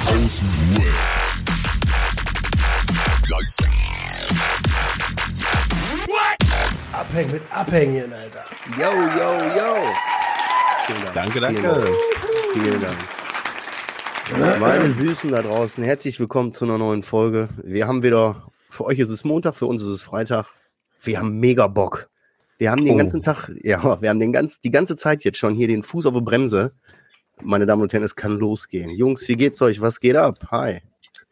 Web. Abhängen mit Abhängen, Alter. Yo, yo, yo. Vielen Dank. Danke, Vielen danke. Dank. Vielen Dank. Meine Süßen da draußen, herzlich willkommen zu einer neuen Folge. Wir haben wieder, für euch ist es Montag, für uns ist es Freitag. Wir haben mega Bock. Wir haben den Oh. ganzen Tag, ja, wir haben den ganz, die ganze Zeit jetzt schon hier den Fuß auf der Bremse. Meine Damen und Herren, es kann losgehen. Jungs, wie geht's euch? Was geht ab? Hi.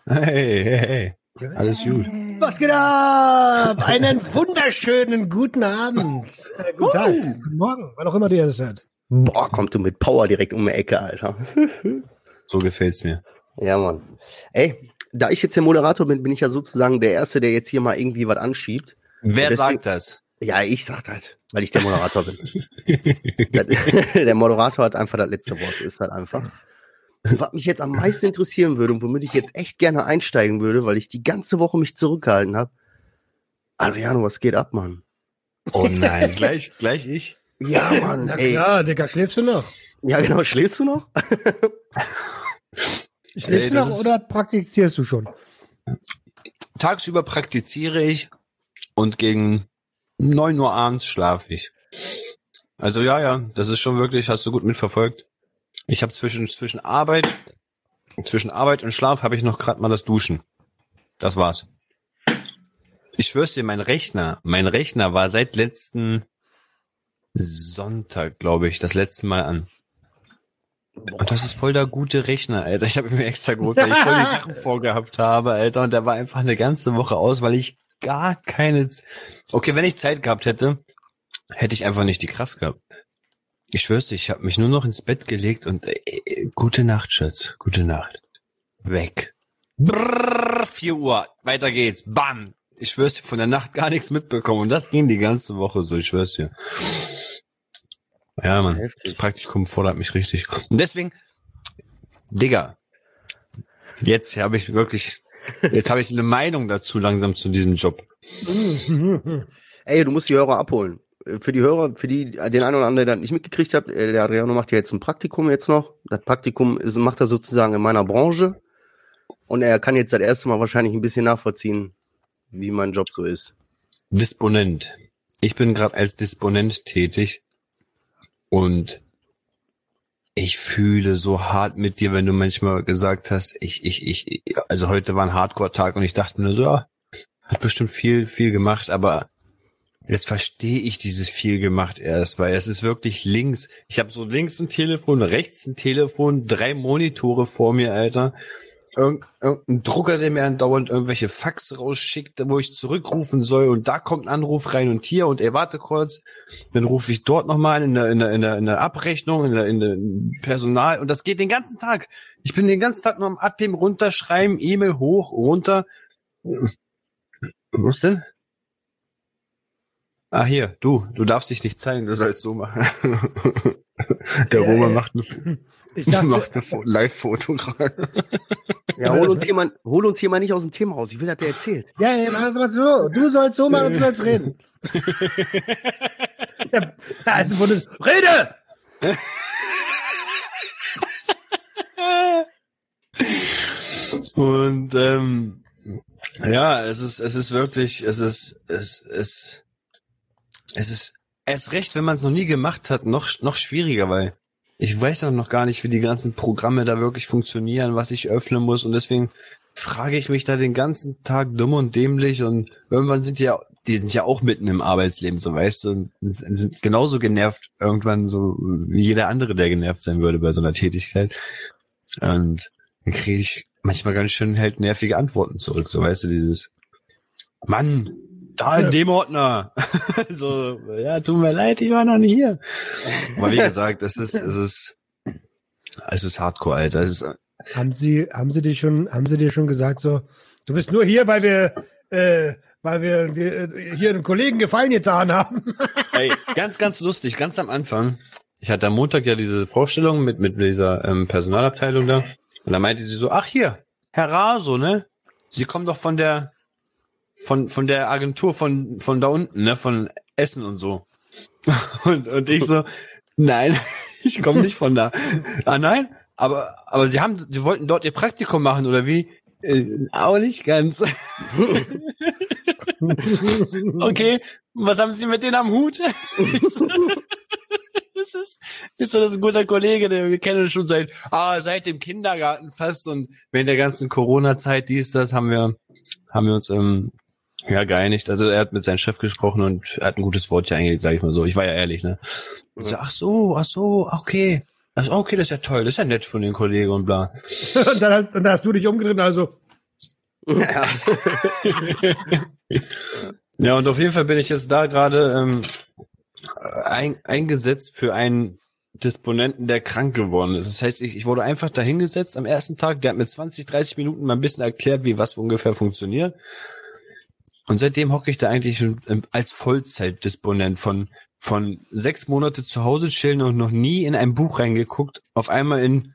Hey, hey, hey. Alles gut. Was geht ab? Einen wunderschönen guten Abend. Äh, guten Tag, guten Morgen, wann auch immer ihr das hört. Boah, kommt du mit Power direkt um die Ecke, Alter. So gefällt's mir. Ja, Mann. Ey, da ich jetzt der Moderator bin, bin ich ja sozusagen der Erste, der jetzt hier mal irgendwie was anschiebt. Wer Deswegen- sagt das? Ja, ich sag halt, weil ich der Moderator bin. Der Moderator hat einfach das letzte Wort, ist halt einfach. Und Was mich jetzt am meisten interessieren würde und womit ich jetzt echt gerne einsteigen würde, weil ich die ganze Woche mich zurückgehalten habe. Adriano, was geht ab, Mann? Oh nein, gleich, gleich ich. Ja, Mann, Na ey. klar, Digga, schläfst du noch? Ja, genau, schläfst du noch? Schläfst Ey, du noch oder praktizierst du schon? Tagsüber praktiziere ich und gegen neun Uhr abends schlafe ich. Also ja, ja, das ist schon wirklich, hast du gut mitverfolgt. Ich habe zwischen zwischen Arbeit, zwischen Arbeit und Schlaf habe ich noch gerade mal das Duschen. Das war's. Ich schwör's dir, mein Rechner, mein Rechner war seit letzten Sonntag, glaube ich, das letzte Mal an. Und das ist voll der gute Rechner, Alter. Ich habe mir extra geholt, weil ich voll die Sachen vorgehabt habe, Alter. Und der war einfach eine ganze Woche aus, weil ich gar keine... Z okay, wenn ich Zeit gehabt hätte, hätte ich einfach nicht die Kraft gehabt. Ich schwör's dir, ich habe mich nur noch ins Bett gelegt und äh, äh, gute Nacht, Schatz. Gute Nacht. Weg. Brrr, 4 Uhr. Weiter geht's. Bam. Ich schwör's dir, von der Nacht gar nichts mitbekommen. Und das ging die ganze Woche so, ich schwör's dir. Ja, Mann. Heftig. Das Praktikum fordert mich richtig. Und deswegen, Digga, jetzt habe ich wirklich, jetzt habe ich eine Meinung dazu langsam zu diesem Job. Ey, du musst die Hörer abholen. Äh, Für die Hörer, für die, den einen oder anderen, der das nicht mitgekriegt hat, äh, der Adriano macht ja jetzt ein Praktikum jetzt noch. Das Praktikum ist, macht er sozusagen in meiner Branche. Und er kann jetzt das erste Mal wahrscheinlich ein bisschen nachvollziehen, wie mein Job so ist. Disponent. Ich bin gerade als Disponent tätig und ich fühle so hart mit dir, wenn du manchmal gesagt hast, ich, ich, ich, also heute war ein Hardcore-Tag und ich dachte mir so, ja, hat bestimmt viel, viel gemacht, aber jetzt verstehe ich dieses viel gemacht erst, weil es ist wirklich links. Ich habe so links ein Telefon, rechts ein Telefon, drei Monitore vor mir, Alter. Irgend, irgendein Drucker, der mir andauernd irgendwelche Fax rausschickt, wo ich zurückrufen soll und da kommt ein Anruf rein und hier und ey, warte kurz, dann rufe ich dort nochmal in der, in, der, in, der, in der Abrechnung, in der, in der Personal und das geht den ganzen Tag. Ich bin den ganzen Tag nur am Abheben, runterschreiben, E-Mail hoch, runter. Was denn? Ah, hier, du, du darfst dich nicht zeigen, du sollst so machen. Der Ja, Roman ja. macht ein, Ich dachte, macht ein Fo- Live-Foto gerade. Ja, hol uns hier mal, hol uns hier mal nicht aus dem Thema raus. Ich will, dass der erzählt. ja, ja, mach mal so. Du sollst so machen und du sollst reden. ja, also Bundes Rede! Und ähm, ja, es ist, es ist wirklich, es ist, es ist, es ist erst recht, wenn man es noch nie gemacht hat, noch noch schwieriger, weil ich weiß ja noch gar nicht, wie die ganzen Programme da wirklich funktionieren, was ich öffnen muss. Und deswegen frage ich mich da den ganzen Tag dumm und dämlich. Und irgendwann sind die ja, die sind ja auch mitten im Arbeitsleben, so weißt du, und sind genauso genervt irgendwann so wie jeder andere, der genervt sein würde bei so einer Tätigkeit. Und dann kriege ich manchmal ganz schön halt nervige Antworten zurück, so weißt du, dieses Mann, da in dem Ordner. so, ja, tut mir leid, ich war noch nie hier. Aber wie gesagt, es ist, es ist, es ist Hardcore, Alter. Es ist, Haben Sie, haben Sie dir schon, haben Sie dir schon gesagt, so, du bist nur hier, weil wir, äh, weil wir äh, hier einen Kollegen Gefallen getan haben. ey, ganz, ganz lustig, ganz am Anfang. Ich hatte am Montag ja diese Vorstellung mit, mit dieser ähm, Personalabteilung da. Und da meinte sie so, ach hier, Herr Raso, ne? Sie kommen doch von der, von, von der Agentur von, von da unten, ne? Von Essen und so. Und, und ich so, nein, ich komme nicht von da. Ah nein? aber, aber sie haben, sie wollten dort ihr Praktikum machen, oder wie? Äh, auch nicht ganz. okay, was haben Sie mit denen am Hut? das ist, ist so das ein guter Kollege, der wir kennen schon seit, ah, seit dem Kindergarten fast und während der ganzen Corona-Zeit dies, das haben wir, haben wir uns ähm, ja geeinigt. Also er hat mit seinem Chef gesprochen und hat ein gutes Wort ja eigentlich, sage ich mal so. Ich war ja ehrlich, ne? So, ach so, ach so, okay. Also okay, das ist ja toll, das ist ja nett von den Kollegen und bla. und, dann hast, und dann hast du dich umgedreht, also. Ja. ja, und auf jeden Fall bin ich jetzt da gerade ähm, ein, eingesetzt für einen Disponenten, der krank geworden ist. Das heißt, ich, ich wurde einfach dahingesetzt am ersten Tag, der hat mir 20, 30 Minuten mal ein bisschen erklärt, wie was ungefähr funktioniert. Und seitdem hocke ich da eigentlich als Vollzeitdisponent von, von sechs Monate zu Hause chillen und noch nie in ein Buch reingeguckt, auf einmal in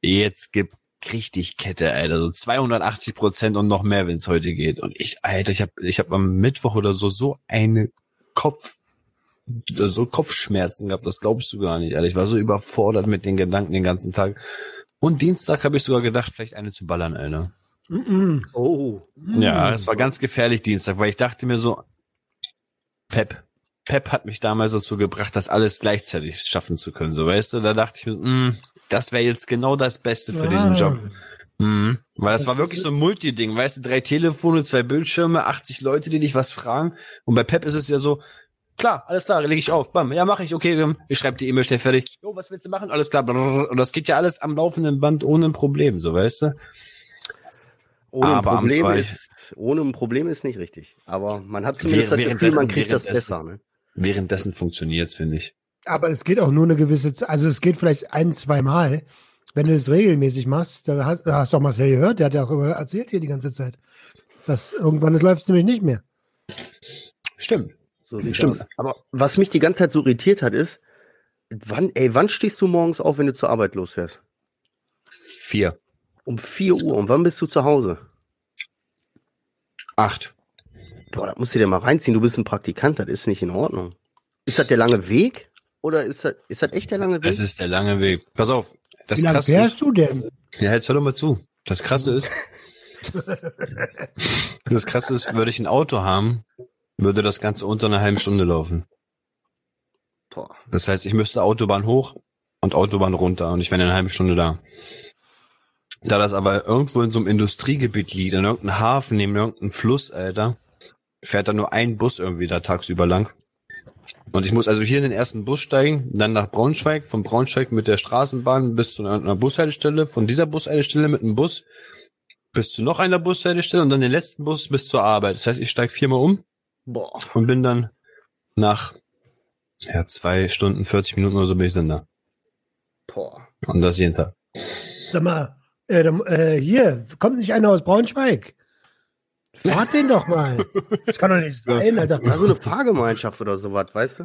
jetzt gibt richtig Kette, Alter, so 280 Prozent und noch mehr, wenn es heute geht. Und ich, Alter, ich habe ich hab am Mittwoch oder so so eine Kopf so Kopfschmerzen gehabt, das glaubst du gar nicht, Alter. Ich war so überfordert mit den Gedanken den ganzen Tag. Und Dienstag habe ich sogar gedacht, vielleicht eine zu ballern, Alter. Mm -mm. Oh. Ja, das war ganz gefährlich Dienstag, weil ich dachte mir so, Pep, Pep hat mich damals dazu gebracht, das alles gleichzeitig schaffen zu können, so weißt du, da dachte ich mir, mh, das wäre jetzt genau das Beste für Ah. diesen Job. Mhm. Weil das war wirklich so ein Multi-Ding, weißt du, drei Telefone, zwei Bildschirme, 80 Leute, die dich was fragen. Und bei Pep ist es ja so, klar, alles klar, lege ich auf, bam, ja, mache ich, okay, ich schreibe die E-Mail schnell fertig. Jo, was willst du machen? Alles klar, und das geht ja alles am laufenden Band ohne ein Problem, so weißt du. Ohne ein Aber am Problem zwei- ist, ohne ein Problem ist nicht richtig. Aber man hat zumindest das Gefühl, man kriegt das besser. Ne? Währenddessen funktionier's, finde ich. Aber es geht auch nur eine gewisse Zeit, also es geht vielleicht ein, zwei Mal. Wenn du es regelmäßig machst, da hast, da hast du auch Marcel gehört, der hat ja auch immer erzählt hier die ganze Zeit. Dass irgendwann läuft es nämlich nicht mehr. Stimmt. So Stimmt. aus. Aber was mich die ganze Zeit so irritiert hat, ist, wann, ey, wann stehst du morgens auf, wenn du zur Arbeit losfährst? Vier. Um 4 Uhr. Und wann bist du zu Hause? Acht. Boah, da musst du dir mal reinziehen. Du bist ein Praktikant, das ist nicht in Ordnung. Ist das der lange Weg? Oder ist das, ist das echt der lange Weg? Es ist der lange Weg. Pass auf. Das Wie lange fährst ist, du denn? ja, jetzt hör doch mal zu. Das krasse ist, das krasse ist, würde ich ein Auto haben, würde das Ganze unter einer halben Stunde laufen. Boah. Das heißt, ich müsste Autobahn hoch und Autobahn runter und ich wäre in einer halben Stunde da. Da das aber irgendwo in so einem Industriegebiet liegt, in irgendeinem Hafen, neben irgendeinem Fluss, Alter, fährt da nur ein Bus irgendwie da tagsüber lang. Und ich muss also hier in den ersten Bus steigen, dann nach Braunschweig, von Braunschweig mit der Straßenbahn bis zu einer Bushaltestelle, von dieser Bushaltestelle mit einem Bus bis zu noch einer Bushaltestelle und dann den letzten Bus bis zur Arbeit. Das heißt, ich steige viermal um Boah. und bin dann nach ja, zwei Stunden, 40 Minuten oder so bin ich dann da. Boah. Und das jeden Tag. Sag mal, äh, dann, äh, hier, kommt nicht einer aus Braunschweig? Fahrt den doch mal. Das kann doch nicht sein, Alter. Ja, so eine Fahrgemeinschaft oder sowas, weißt du?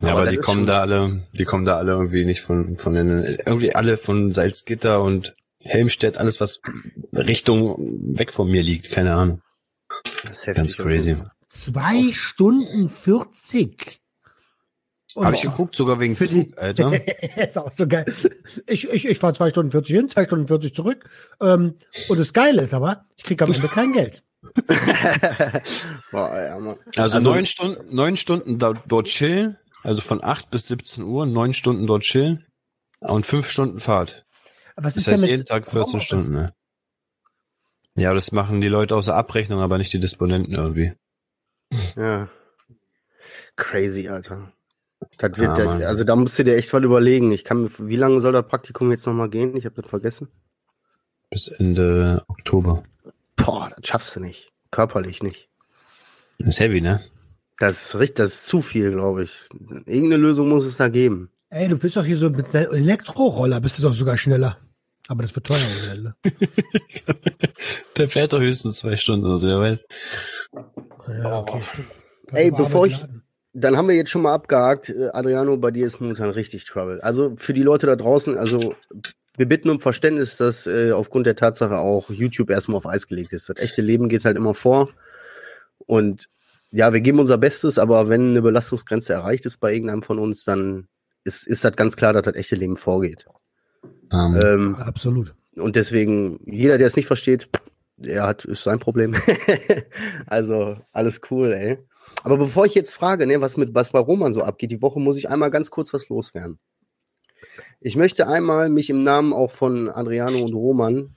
Ja, aber, das die kommen da alle, die kommen da alle irgendwie nicht von, von den, irgendwie alle von Salzgitter und Helmstedt, alles was Richtung weg von mir liegt, keine Ahnung. Das ist. Ganz crazy. Zwei Stunden 40. Und Habe ich geguckt, sogar wegen Für die- Alter. ist auch so geil. Ich, ich, ich fahre zwei Stunden 40 hin, zwei Stunden 40 zurück. Ähm, und das Geile ist aber, ich kriege am Ende kein Geld. Boah, ja, Mann. Also, Also- neun Stunden, neun Stunden da, dort chillen, also von acht bis 17 Uhr, neun Stunden dort chillen und fünf Stunden Fahrt. Aber was Das ist denn heißt mit jeden Tag 14 Homeoffice? Stunden, ne? Ja, das machen die Leute außer Abrechnung, aber nicht die Disponenten irgendwie. Ja. Crazy, Alter. Das wird, Mann. also da musst du dir echt mal überlegen. Ich kann, mir- wie lange soll das Praktikum jetzt nochmal gehen? Ich habe das vergessen. Bis Ende Oktober. Boah, das schaffst du nicht. Körperlich nicht. Das ist heavy, ne? Das ist richtig, das ist zu viel, glaube ich. Irgendeine Lösung muss es da geben. Ey, du bist doch hier so mit einer Elektroroller, bist du doch sogar schneller. Aber das wird teuer. Ne? Der fährt doch höchstens zwei Stunden oder so, wer weiß. Ja, okay, stimmt. Ey, bevor ich- laden. Dann haben wir jetzt schon mal abgehakt. Äh, Adriano, bei dir ist momentan richtig Trouble. Also für die Leute da draußen, also wir bitten um Verständnis, dass äh, aufgrund der Tatsache auch YouTube erstmal auf Eis gelegt ist. Das echte Leben geht halt immer vor. Und ja, wir geben unser Bestes, aber wenn eine Belastungsgrenze erreicht ist bei irgendeinem von uns, dann ist, ist das ganz klar, dass das echte Leben vorgeht. Ähm, Ähm, Absolut. und deswegen, jeder, der es nicht versteht, der hat, ist sein Problem. also, alles cool, ey. Aber bevor ich jetzt frage, ne, was mit, was bei Roman so abgeht, die Woche muss ich einmal ganz kurz was loswerden. Ich möchte einmal mich im Namen auch von Adriano und Roman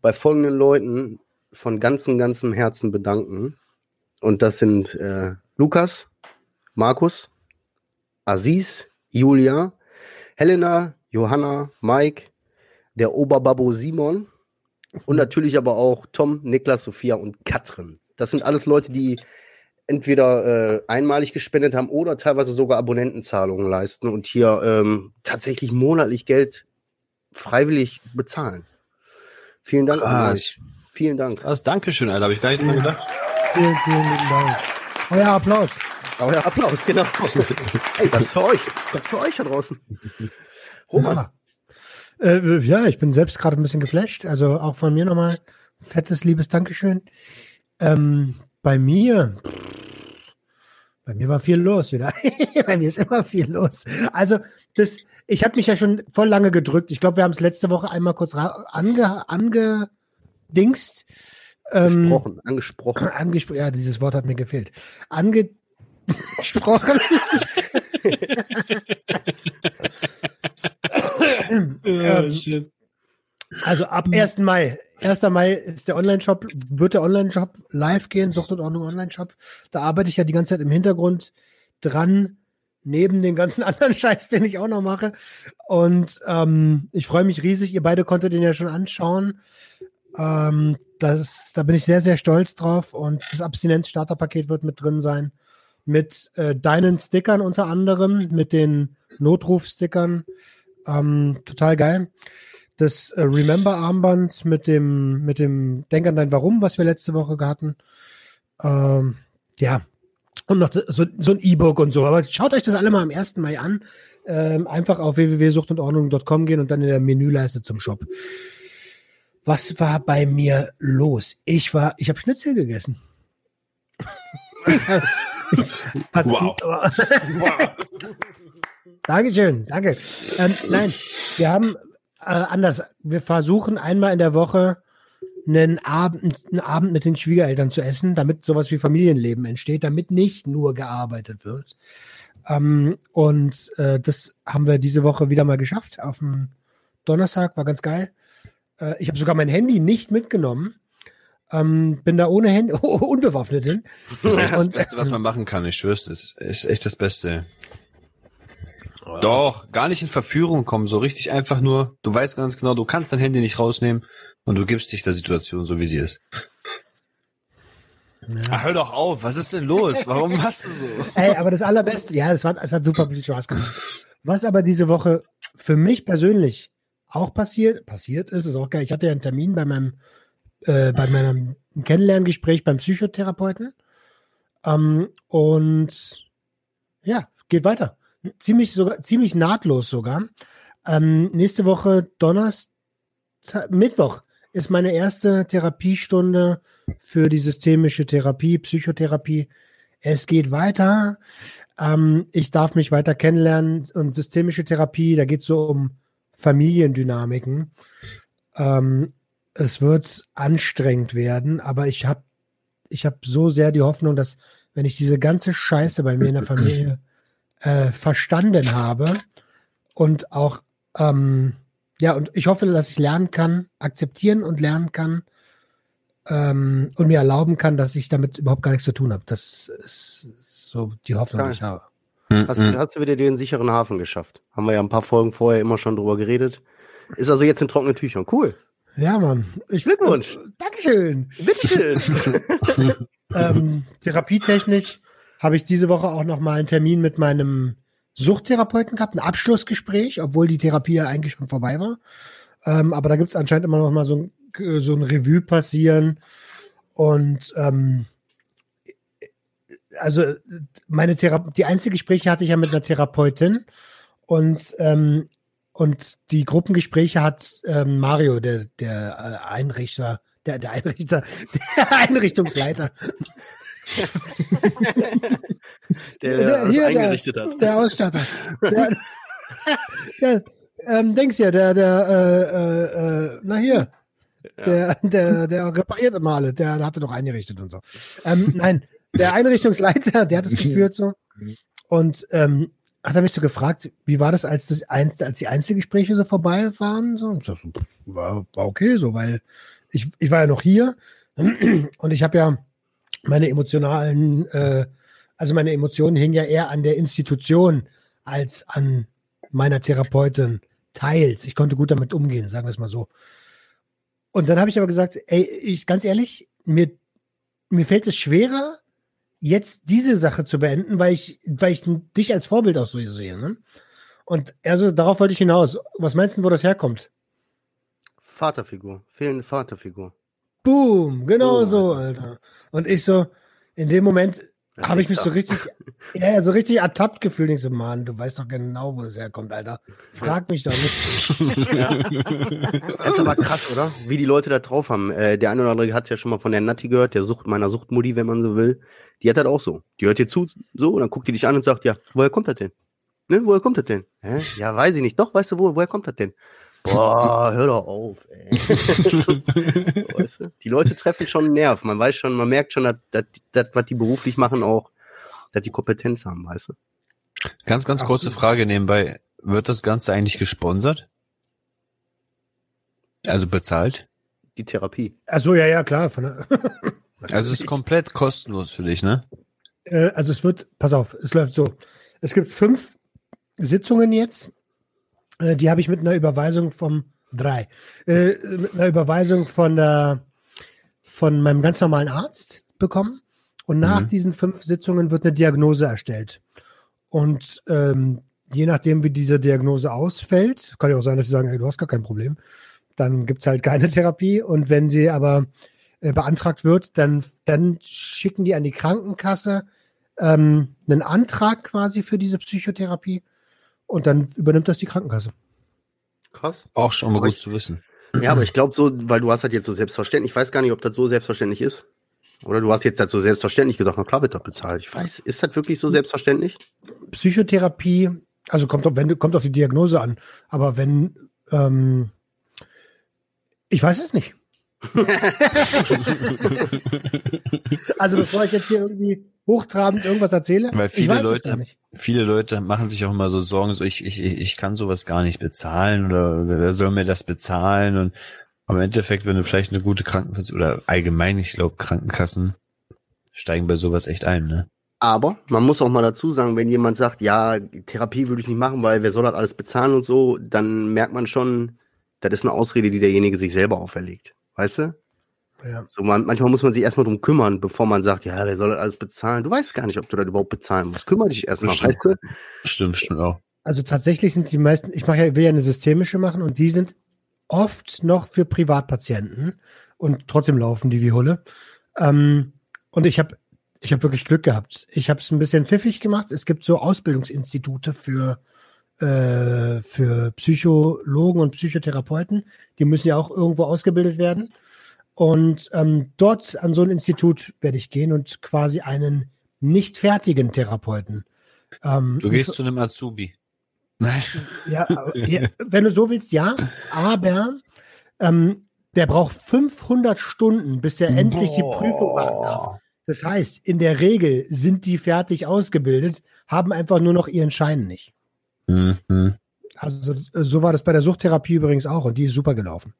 bei folgenden Leuten von ganzem, ganzem Herzen bedanken. Und das sind äh, Lukas, Markus, Aziz, Julia, Helena, Johanna, Mike, der Oberbabo Simon und natürlich aber auch Tom, Niklas, Sophia und Katrin. Das sind alles Leute, die entweder äh, einmalig gespendet haben oder teilweise sogar Abonnentenzahlungen leisten und hier ähm, tatsächlich monatlich Geld freiwillig bezahlen. Vielen Dank an krass. euch. Vielen Dank. krass, Dankeschön, Alter. Habe ich gar nicht dran gedacht. Vielen, vielen lieben Dank. Euer Applaus. Ja, Applaus, genau. hey, das für euch. Das für euch da draußen. Roman, Ja. Äh, ja, ich bin selbst gerade ein bisschen geflasht. Also auch von mir nochmal fettes, liebes Dankeschön. Ähm, bei mir, bei mir war viel los wieder. bei mir ist immer viel los. Also das, ich habe mich ja schon voll lange gedrückt. Ich glaube, wir haben es letzte Woche einmal kurz ange, angedingst. Ähm, angesprochen, angesprochen. Angespro ja, dieses Wort hat mir gefehlt. Angesprochen. Ähm, Also ab 1. Mai. 1. Mai ist der Online-Shop, wird der Online-Shop live gehen, Sucht und Ordnung Online-Shop. Da arbeite ich ja die ganze Zeit im Hintergrund dran, neben den ganzen anderen Scheiß, den ich auch noch mache. Und ähm, ich freue mich riesig. Ihr beide konntet den ja schon anschauen. Ähm, das, da bin ich sehr, sehr stolz drauf. Und das Abstinenz-Starter-Paket wird mit drin sein. Mit äh, deinen Stickern unter anderem, mit den Notruf-Stickern. Ähm, total geil. Das äh, Remember-Armband mit dem, mit dem Denk an dein Warum, was wir letzte Woche hatten. Ähm, ja. Und noch so, so ein E-Book und so. Aber schaut euch das alle mal am 1. Mai an. Ähm, einfach auf www.suchtundordnung.com gehen und dann in der Menüleiste zum Shop. Was war bei mir los? Ich war, ich habe Schnitzel gegessen. Pass- Wow. Dankeschön, danke. Ähm, nein, wir haben anders. Wir versuchen einmal in der Woche einen Abend, einen Abend mit den Schwiegereltern zu essen, damit sowas wie Familienleben entsteht, damit nicht nur gearbeitet wird. Ähm, und äh, das haben wir diese Woche wieder mal geschafft. Auf dem Donnerstag war ganz geil. Äh, ich habe sogar mein Handy nicht mitgenommen. Ähm, bin da ohne Handy, unbewaffnet hin. Das ist echt das Und- Beste, was man machen kann. Ich schwör's, das ist echt das Beste. Doch, gar nicht in Verführung kommen, so richtig einfach nur, du weißt ganz genau, du kannst dein Handy nicht rausnehmen und du gibst dich der Situation so, wie sie ist. Ach, hör doch auf, was ist denn los? Warum machst du so? Ey, aber das Allerbeste, ja, es, war, es hat super viel Spaß gemacht. Was aber diese Woche für mich persönlich auch passiert, passiert ist, ist auch geil. Ich hatte ja einen Termin bei meinem, äh, bei meinem Kennenlerngespräch beim Psychotherapeuten. Ähm, und ja, geht weiter. Ziemlich sogar, ziemlich nahtlos sogar. Ähm, nächste Woche Donnerstag, Mittwoch ist meine erste Therapiestunde für die systemische Therapie, Psychotherapie. Es geht weiter. Ähm, ich darf mich weiter kennenlernen und systemische Therapie, da geht es so um Familiendynamiken. Ähm, es wird anstrengend werden, aber ich habe ich hab so sehr die Hoffnung, dass wenn ich diese ganze Scheiße bei mir in der Familie äh, verstanden habe und auch ähm, ja, und ich hoffe, dass ich lernen kann, akzeptieren und lernen kann ähm, und mir erlauben kann, dass ich damit überhaupt gar nichts zu tun habe. Das ist so die Hoffnung, die ich habe. Hast, du, hast du wieder den sicheren Hafen geschafft? Haben wir ja ein paar Folgen vorher immer schon drüber geredet. Ist also jetzt in trockenen Tüchern. Cool. Ja, Mann. Ich, Glückwunsch. Dankeschön. Bitteschön. ähm, therapietechnisch habe ich diese Woche auch noch mal einen Termin mit meinem Suchttherapeuten gehabt, ein Abschlussgespräch, obwohl die Therapie ja eigentlich schon vorbei war. Ähm, aber da gibt es anscheinend immer noch mal so ein, so ein Revue passieren. Und ähm, also meine Therapie, die einzige Gespräche hatte ich ja mit einer Therapeutin und ähm, und die Gruppengespräche hat ähm, Mario, der der äh, Einrichter, der der Einrichter, der Einrichtungsleiter, der, Der- hier, der- eingerichtet hat. der Ausstatter. Der, der, ähm, denkst ja, der, der, äh, äh, äh, na hier, der, der, der repariert immer alle, der, der hatte doch eingerichtet und so. Ähm, nein, der Einrichtungsleiter, der hat es geführt so. Und ähm, hat er mich so gefragt, wie war das, als, das als die Einzelgespräche so vorbei waren? So, und so, war, war okay, so, weil ich, ich war ja noch hier und ich habe ja meine emotionalen, äh, also meine Emotionen hingen ja eher an der Institution als an meiner Therapeutin teils. Ich konnte gut damit umgehen, sagen wir es mal so. Und dann habe ich aber gesagt, ey, ich ganz ehrlich, mir, mir fällt es schwerer, jetzt diese Sache zu beenden, weil ich, weil ich dich als Vorbild auch so sehe. Ne? Und also darauf wollte ich hinaus. Was meinst du, wo das herkommt? Vaterfigur, fehlende Vaterfigur. Boom, genau Boom, so, Alter. Und ich so, in dem Moment habe ich mich so richtig, ja, so richtig ertappt gefühlt. Ich so, Mann, du weißt doch genau, wo das herkommt, Alter. Frag mich doch nicht. Ja. Das ist aber krass, oder? Wie die Leute da drauf haben. Äh, der eine oder andere hat ja schon mal von der Natti gehört, der Sucht, meiner Suchtmutti, wenn man so will. Die hat halt auch so. Die hört dir zu, so, und dann guckt die dich an und sagt, ja, woher kommt das denn? Ne, woher kommt das denn? Hä? Ja, weiß ich nicht. Doch, weißt du, wo, woher kommt das denn? Boah, hör doch auf, ey. weißt du? Die Leute treffen schon einen Nerv. Man weiß schon, man merkt schon, dass, dass, dass was die beruflich machen, auch, dass die Kompetenz haben, weißt du? Ganz, ganz kurze Ach, Frage nebenbei. Wird das Ganze eigentlich gesponsert? Also bezahlt? Die Therapie. Also ja, ja, klar. also es ist komplett kostenlos für dich, ne? Äh, also es wird, pass auf, es läuft so. Es gibt fünf Sitzungen jetzt äh, die habe ich mit einer Überweisung vom drei, äh, mit einer Überweisung von der von meinem ganz normalen Arzt bekommen. Und nach mhm. diesen fünf Sitzungen wird eine Diagnose erstellt. Und ähm, je nachdem, wie diese Diagnose ausfällt, kann ja auch sein, dass sie sagen, hey, du hast gar kein Problem, dann gibt es halt keine Therapie. Und wenn sie aber äh, beantragt wird, dann, dann schicken die an die Krankenkasse ähm, einen Antrag quasi für diese Psychotherapie und dann übernimmt das die Krankenkasse. Krass. Auch schon mal aber gut ich, zu wissen. Ja, aber ich glaube so, weil du hast halt jetzt so selbstverständlich, ich weiß gar nicht, ob das so selbstverständlich ist. Oder du hast jetzt halt so selbstverständlich gesagt, na klar wird das bezahlt. Ich weiß, ist das wirklich so selbstverständlich? Psychotherapie, also kommt, auf, wenn, kommt auf die Diagnose an. Aber wenn, ähm, ich weiß es nicht. also bevor ich jetzt hier irgendwie hochtrabend irgendwas erzähle, Weil viele Leute, viele Leute machen sich auch immer so Sorgen, so ich, ich, ich kann sowas gar nicht bezahlen oder wer soll mir das bezahlen und aber im Endeffekt, wenn du vielleicht eine gute Krankenkasse oder allgemein, ich glaube, Krankenkassen steigen bei sowas echt ein, ne? Aber man muss auch mal dazu sagen, wenn jemand sagt, ja, Therapie würde ich nicht machen, weil wer soll das alles bezahlen und so, dann merkt man schon, das ist eine Ausrede, die derjenige sich selber auferlegt. Weißt du? Ja. So man, manchmal muss man sich erstmal drum kümmern, bevor man sagt, ja, wer soll das alles bezahlen? Du weißt gar nicht, ob du das überhaupt bezahlen musst. Kümmere dich erstmal, weißt du? Stimmt, stimmt auch. Also tatsächlich sind die meisten, ich mache ja, will ja eine systemische machen und die sind oft noch für Privatpatienten und trotzdem laufen die wie Hulle. Ähm, und ich habe ich hab wirklich Glück gehabt. Ich habe es ein bisschen pfiffig gemacht. Es gibt so Ausbildungsinstitute für äh, für Psychologen und Psychotherapeuten. Die müssen ja auch irgendwo ausgebildet werden. Und ähm, dort an so ein Institut werde ich gehen und quasi einen nicht fertigen Therapeuten. Ähm, du gehst zu einem Azubi. Nein. Ja, ja, wenn du so willst, ja. Aber ähm, der braucht 500 Stunden, bis er endlich Boah. die Prüfung machen darf. Das heißt, in der Regel sind die fertig ausgebildet, haben einfach nur noch ihren Schein nicht. Mhm. Also so war das bei der Suchttherapie übrigens auch und die ist super gelaufen.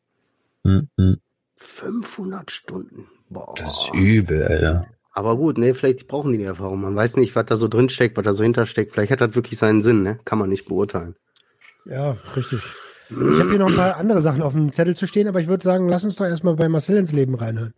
Mhm. 500 Stunden. Boah. Das ist übel, Alter. Aber gut, ne, vielleicht brauchen die die Erfahrung. Man weiß nicht, was da so drin steckt, was da so hintersteckt. Vielleicht hat das wirklich seinen Sinn, ne? Kann man nicht beurteilen. Ja, richtig. Ich habe hier noch ein paar andere Sachen auf dem Zettel zu stehen, aber ich würde sagen, lass uns doch erstmal bei Marcel ins Leben reinhören.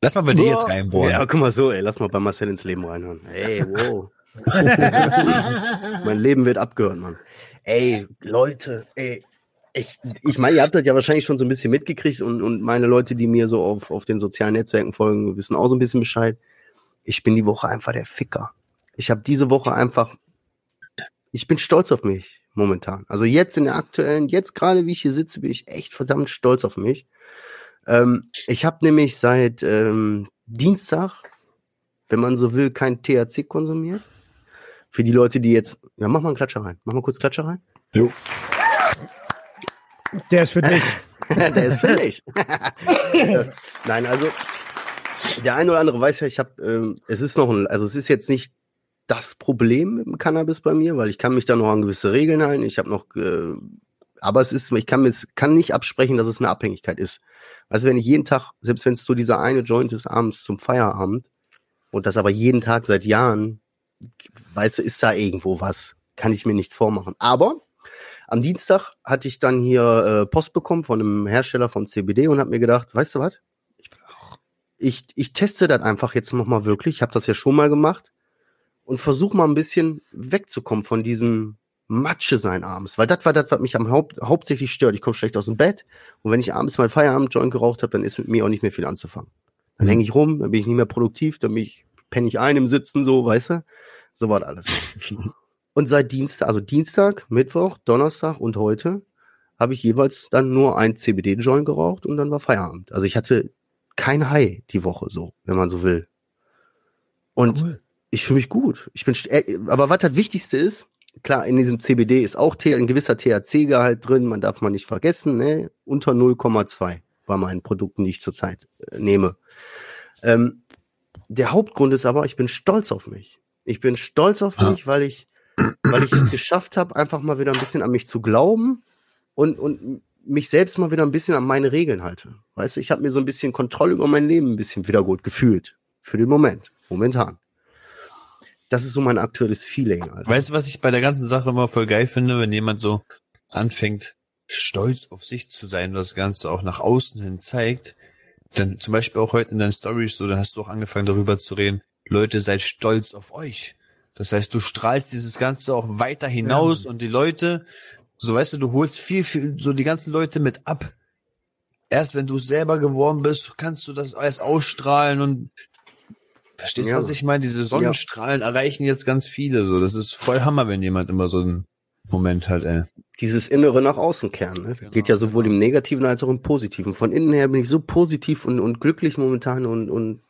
Lass mal bei dir jetzt reinbohren. Ja, guck mal so, ey, lass mal bei Marcel ins Leben reinhören. Ey, wow. mein Leben wird abgehört, Mann. Ey, Leute, ey, ich, ich meine, ihr habt das ja wahrscheinlich schon so ein bisschen mitgekriegt und, und meine Leute, die mir so auf, auf den sozialen Netzwerken folgen, wissen auch so ein bisschen Bescheid. Ich bin die Woche einfach der Ficker. Ich habe diese Woche einfach, ich bin stolz auf mich momentan. Also jetzt in der aktuellen, jetzt gerade wie ich hier sitze, bin ich echt verdammt stolz auf mich. Ähm, ich habe nämlich seit ähm, Dienstag, wenn man so will, kein THC konsumiert. Für die Leute, die jetzt, ja, mach mal einen Klatscher rein. Mach mal kurz Klatscher rein. Jo. Der ist für dich. der ist für mich. Nein, also der eine oder andere weiß ja, ich habe, ähm, es ist noch ein, also es ist jetzt nicht das Problem mit dem Cannabis bei mir, weil ich kann mich da noch an gewisse Regeln halten. Ich habe noch, äh, aber es ist, ich kann mir, kann nicht absprechen, dass es eine Abhängigkeit ist. Also wenn ich jeden Tag, selbst wenn es so dieser eine Joint ist abends zum Feierabend und das aber jeden Tag seit Jahren, weißt du, ist da irgendwo was, kann ich mir nichts vormachen. Aber am Dienstag hatte ich dann hier äh, Post bekommen von einem Hersteller von CBD und habe mir gedacht, weißt du was? Ich, ich teste das einfach jetzt nochmal wirklich. Ich habe das ja schon mal gemacht und versuche mal ein bisschen wegzukommen von diesem Matsche sein abends, weil das war das, was mich am Haupt, hauptsächlich stört. Ich komme schlecht aus dem Bett und wenn ich abends mal Feierabend-Joint geraucht habe, dann ist mit mir auch nicht mehr viel anzufangen. Dann mhm. hänge ich rum, dann bin ich nicht mehr produktiv, dann bin ich, penne ich ein im Sitzen, so, weißt du? So war das alles. und seit Dienstag, also Dienstag, Mittwoch, Donnerstag und heute habe ich jeweils dann nur ein CBD-Joint geraucht und dann war Feierabend. Also ich hatte kein High die Woche, so, wenn man so will. Und cool. ich fühle mich gut. Ich bin, äh, aber was das Wichtigste ist, klar, in diesem CBD ist auch ein gewisser THC-Gehalt drin, man darf man nicht vergessen, ne? unter 0,2 bei meinen Produkten, die ich zurzeit äh, nehme. Ähm, der Hauptgrund ist aber, ich bin stolz auf mich. Ich bin stolz auf ja. mich, weil ich, weil ich es geschafft habe, einfach mal wieder ein bisschen an mich zu glauben und, und mich selbst mal wieder ein bisschen an meine Regeln halte. Weißt du, ich habe mir so ein bisschen Kontrolle über mein Leben ein bisschen wieder gut gefühlt. Für den Moment. Momentan das ist so mein aktuelles Feeling. Alter. Weißt du, was ich bei der ganzen Sache immer voll geil finde, wenn jemand so anfängt, stolz auf sich zu sein und das Ganze auch nach außen hin zeigt, dann zum Beispiel auch heute in deinen Stories so, da hast du auch angefangen darüber zu reden, Leute, seid stolz auf euch. Das heißt, du strahlst dieses Ganze auch weiter hinaus ja. und die Leute, so weißt du, du holst viel, viel, so die ganzen Leute mit ab. Erst wenn du selber geworden bist, kannst du das erst ausstrahlen und Verstehst du, ja. was ich meine? Diese Sonnenstrahlen ja. erreichen jetzt ganz viele. So, das ist voll Hammer, wenn jemand immer so einen Moment hat, ey. Dieses Innere nach außen kehren, ne? Genau. Geht ja sowohl im Negativen als auch im Positiven. Von innen her bin ich so positiv und, und glücklich momentan und, und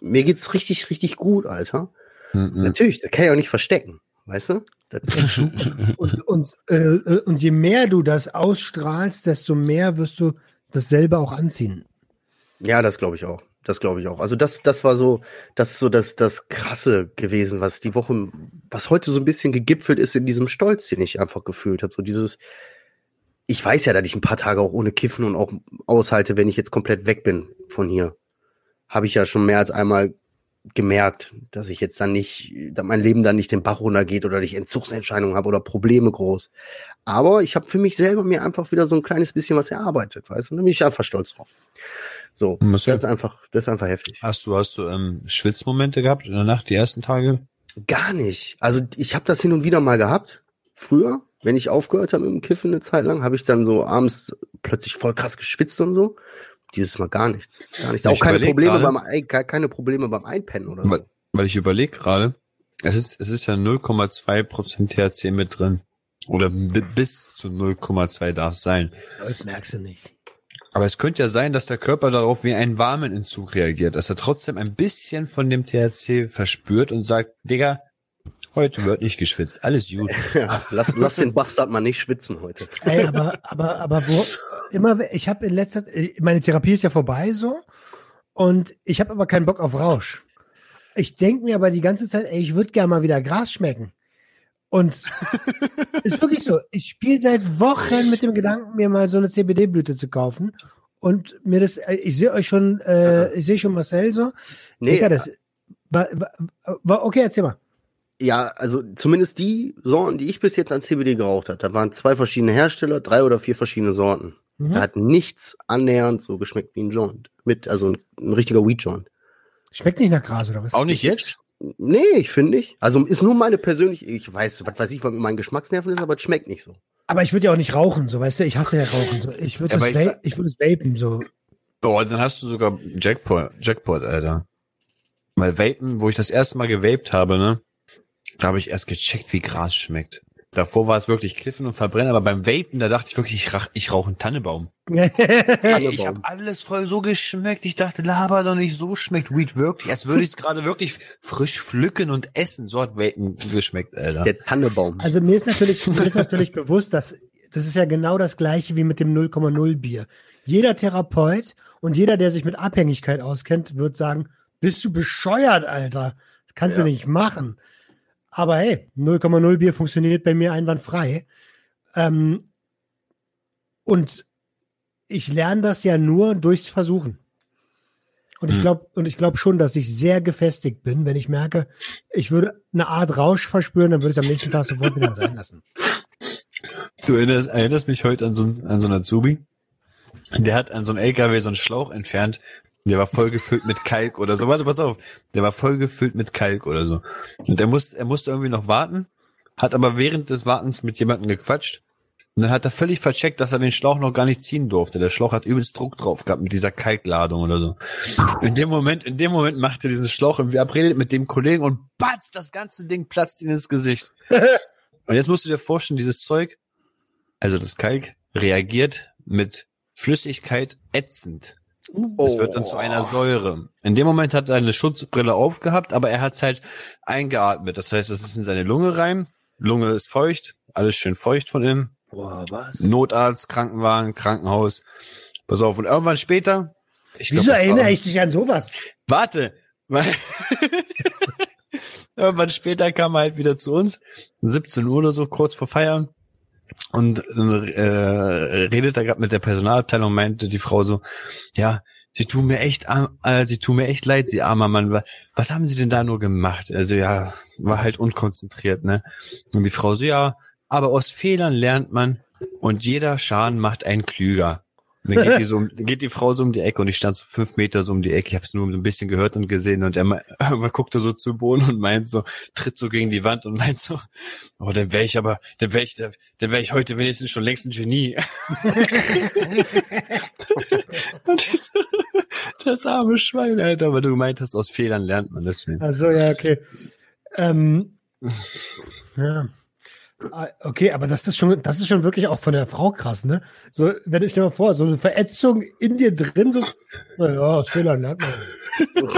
mir geht's richtig, richtig gut, Alter. Mhm. Natürlich, das kann ich auch nicht verstecken, weißt du? und, und, äh, und je mehr du das ausstrahlst, desto mehr wirst du dasselbe auch anziehen. Ja, das glaube ich auch. Das glaube ich auch. Also das, das war so, das ist so das, das Krasse gewesen, was die Woche, was heute so ein bisschen gegipfelt ist in diesem Stolz, den ich einfach gefühlt habe. So dieses, ich weiß ja, dass ich ein paar Tage auch ohne Kiffen und auch aushalte, wenn ich jetzt komplett weg bin von hier. Habe ich ja schon mehr als einmal gemerkt, dass ich jetzt dann nicht, dass mein Leben dann nicht den Bach runtergeht oder ich Entzugsentscheidungen habe oder Probleme groß. Aber ich habe für mich selber mir einfach wieder so ein kleines bisschen was erarbeitet, weißt du, und da bin ich einfach stolz drauf. So, das ist einfach, das ist einfach heftig. Hast du, hast du ähm, Schwitzmomente gehabt in der Nacht, die ersten Tage? Gar nicht. Also ich habe das hin und wieder mal gehabt. Früher, wenn ich aufgehört habe mit dem Kiffen eine Zeit lang, habe ich dann so abends plötzlich voll krass geschwitzt und so. Dieses Mal gar nichts. Gar nichts. Auch keine Probleme, grade, beim, keine Probleme beim Einpennen oder so. Weil, weil ich überlege gerade, es ist, es ist ja 0,2 Prozent THC mit drin. Oder bis zu 0,2 darf es sein. Das merkst du nicht. Aber es könnte ja sein, dass der Körper darauf wie einen warmen Entzug reagiert, dass er trotzdem ein bisschen von dem THC verspürt und sagt, Digga, heute wird nicht geschwitzt, alles gut. Ja, lass, lass den Bastard mal nicht schwitzen heute. Ey, aber, aber, aber wo, immer, ich habe in letzter, meine Therapie ist ja vorbei so und ich habe aber keinen Bock auf Rausch. Ich denke mir aber die ganze Zeit, ey, ich würde gerne mal wieder Gras schmecken. Und ist wirklich so. Ich spiele seit Wochen mit dem Gedanken, mir mal so eine CBD-Blüte zu kaufen. Und mir das, äh, ich sehe euch schon, äh, ich sehe schon Marcel so. Nee. Digga, das, war, war, war, okay, erzähl mal. Ja, also zumindest die Sorten, die ich bis jetzt an CBD geraucht habe, da waren zwei verschiedene Hersteller, drei oder vier verschiedene Sorten. Mhm. Da hat nichts annähernd so geschmeckt wie ein Joint. Mit, also ein, ein richtiger Weed Joint. Schmeckt nicht nach Gras oder was? Auch nicht jetzt? Nee, ich finde nicht. Also ist nur meine persönliche, ich weiß, was weiß ich, was mit meinen Geschmacksnerven ist, aber es schmeckt nicht so. Aber ich würde ja auch nicht rauchen, so weißt du, ich hasse ja Rauchen. So. Ich würde ja, das ich würde es vapen, so. Oh, dann hast du sogar Jackpot, Jackpot, Alter. Weil Vapen, wo ich das erste Mal gewaped habe, ne, da habe ich erst gecheckt, wie Gras schmeckt. Davor war es wirklich Kiffen und Verbrennen, aber beim Vapen, da dachte ich wirklich, ich, rauch, ich rauche einen Tannebaum. ich habe alles voll so geschmeckt. Ich dachte, laber doch nicht, so schmeckt Weed wirklich, als würde ich es gerade wirklich frisch pflücken und essen. So hat Vapen geschmeckt, Alter. Der Tannebaum. Also mir ist natürlich, mir ist natürlich bewusst, dass das ist ja genau das gleiche wie mit dem 0,0 Bier. Jeder Therapeut und jeder, der sich mit Abhängigkeit auskennt, wird sagen, bist du bescheuert, Alter? Das kannst Ja. du nicht machen. Aber hey, 0,0 Bier funktioniert bei mir einwandfrei. Ähm, und ich lerne das ja nur durchs Versuchen. Und ich Hm. glaube, und ich glaube schon, dass ich sehr gefestigt bin, wenn ich merke, ich würde eine Art Rausch verspüren, dann würde ich es am nächsten Tag sofort wieder sein lassen. Du erinnerst, erinnerst mich heute an so, einen- an so einen Azubi. Der hat an so einem LKW so einen Schlauch entfernt. Der war voll gefüllt mit Kalk oder so. Warte, pass auf. Der war voll gefüllt mit Kalk oder so. Und er musste, er musste irgendwie noch warten, hat aber während des Wartens mit jemandem gequatscht. Und dann hat er völlig vercheckt, dass er den Schlauch noch gar nicht ziehen durfte. Der Schlauch hat übelst Druck drauf gehabt mit dieser Kalkladung oder so. In dem Moment, in dem Moment macht er diesen Schlauch irgendwie abredet mit dem Kollegen und batz, das ganze Ding platzt ihm ins Gesicht. Und jetzt musst du dir vorstellen, dieses Zeug, also das Kalk, reagiert mit Flüssigkeit ätzend. Es wird dann zu einer Säure. In dem Moment hat er eine Schutzbrille aufgehabt, aber er hat es halt eingeatmet. Das heißt, es ist in seine Lunge rein. Lunge ist feucht, alles schön feucht von innen. Boah, was? Notarzt, Krankenwagen, Krankenhaus. Pass auf, und irgendwann später. Ich glaub, Wieso war- erinnere ich dich an sowas? Warte! Irgendwann später kam er halt wieder zu uns, 17 Uhr oder so, kurz vor Feiern. Und äh, redet da gerade mit der Personalabteilung, meinte die Frau so, ja, sie tun mir echt, äh, sie tun mir echt leid, sie armer Mann. Wa- Was haben sie denn da nur gemacht? Also ja, war halt unkonzentriert, ne? Und die Frau so, ja, aber aus Fehlern lernt man und jeder Schaden macht einen klüger. Und dann geht die, so, um- geht die Frau so um die Ecke und ich stand so fünf Meter so um die Ecke. Ich habe es nur so ein bisschen gehört und gesehen und er me- irgendwann guckte so zu Boden und meint so, tritt so gegen die Wand und meint so, oh, dann wäre ich aber, dann wäre ich, dann wäre ich heute wenigstens schon längst ein Genie. und ich so, das arme Schwein, Alter, aber du gemeint hast, aus Fehlern lernt man deswegen. Also ja, okay. Ähm, ja. Ah, Okay, aber das ist schon, das ist schon wirklich auch von der Frau krass, ne? So, wenn ich dir mal vor, so eine Verätzung in dir drin, so, na ja, aus Fehlern lernt man.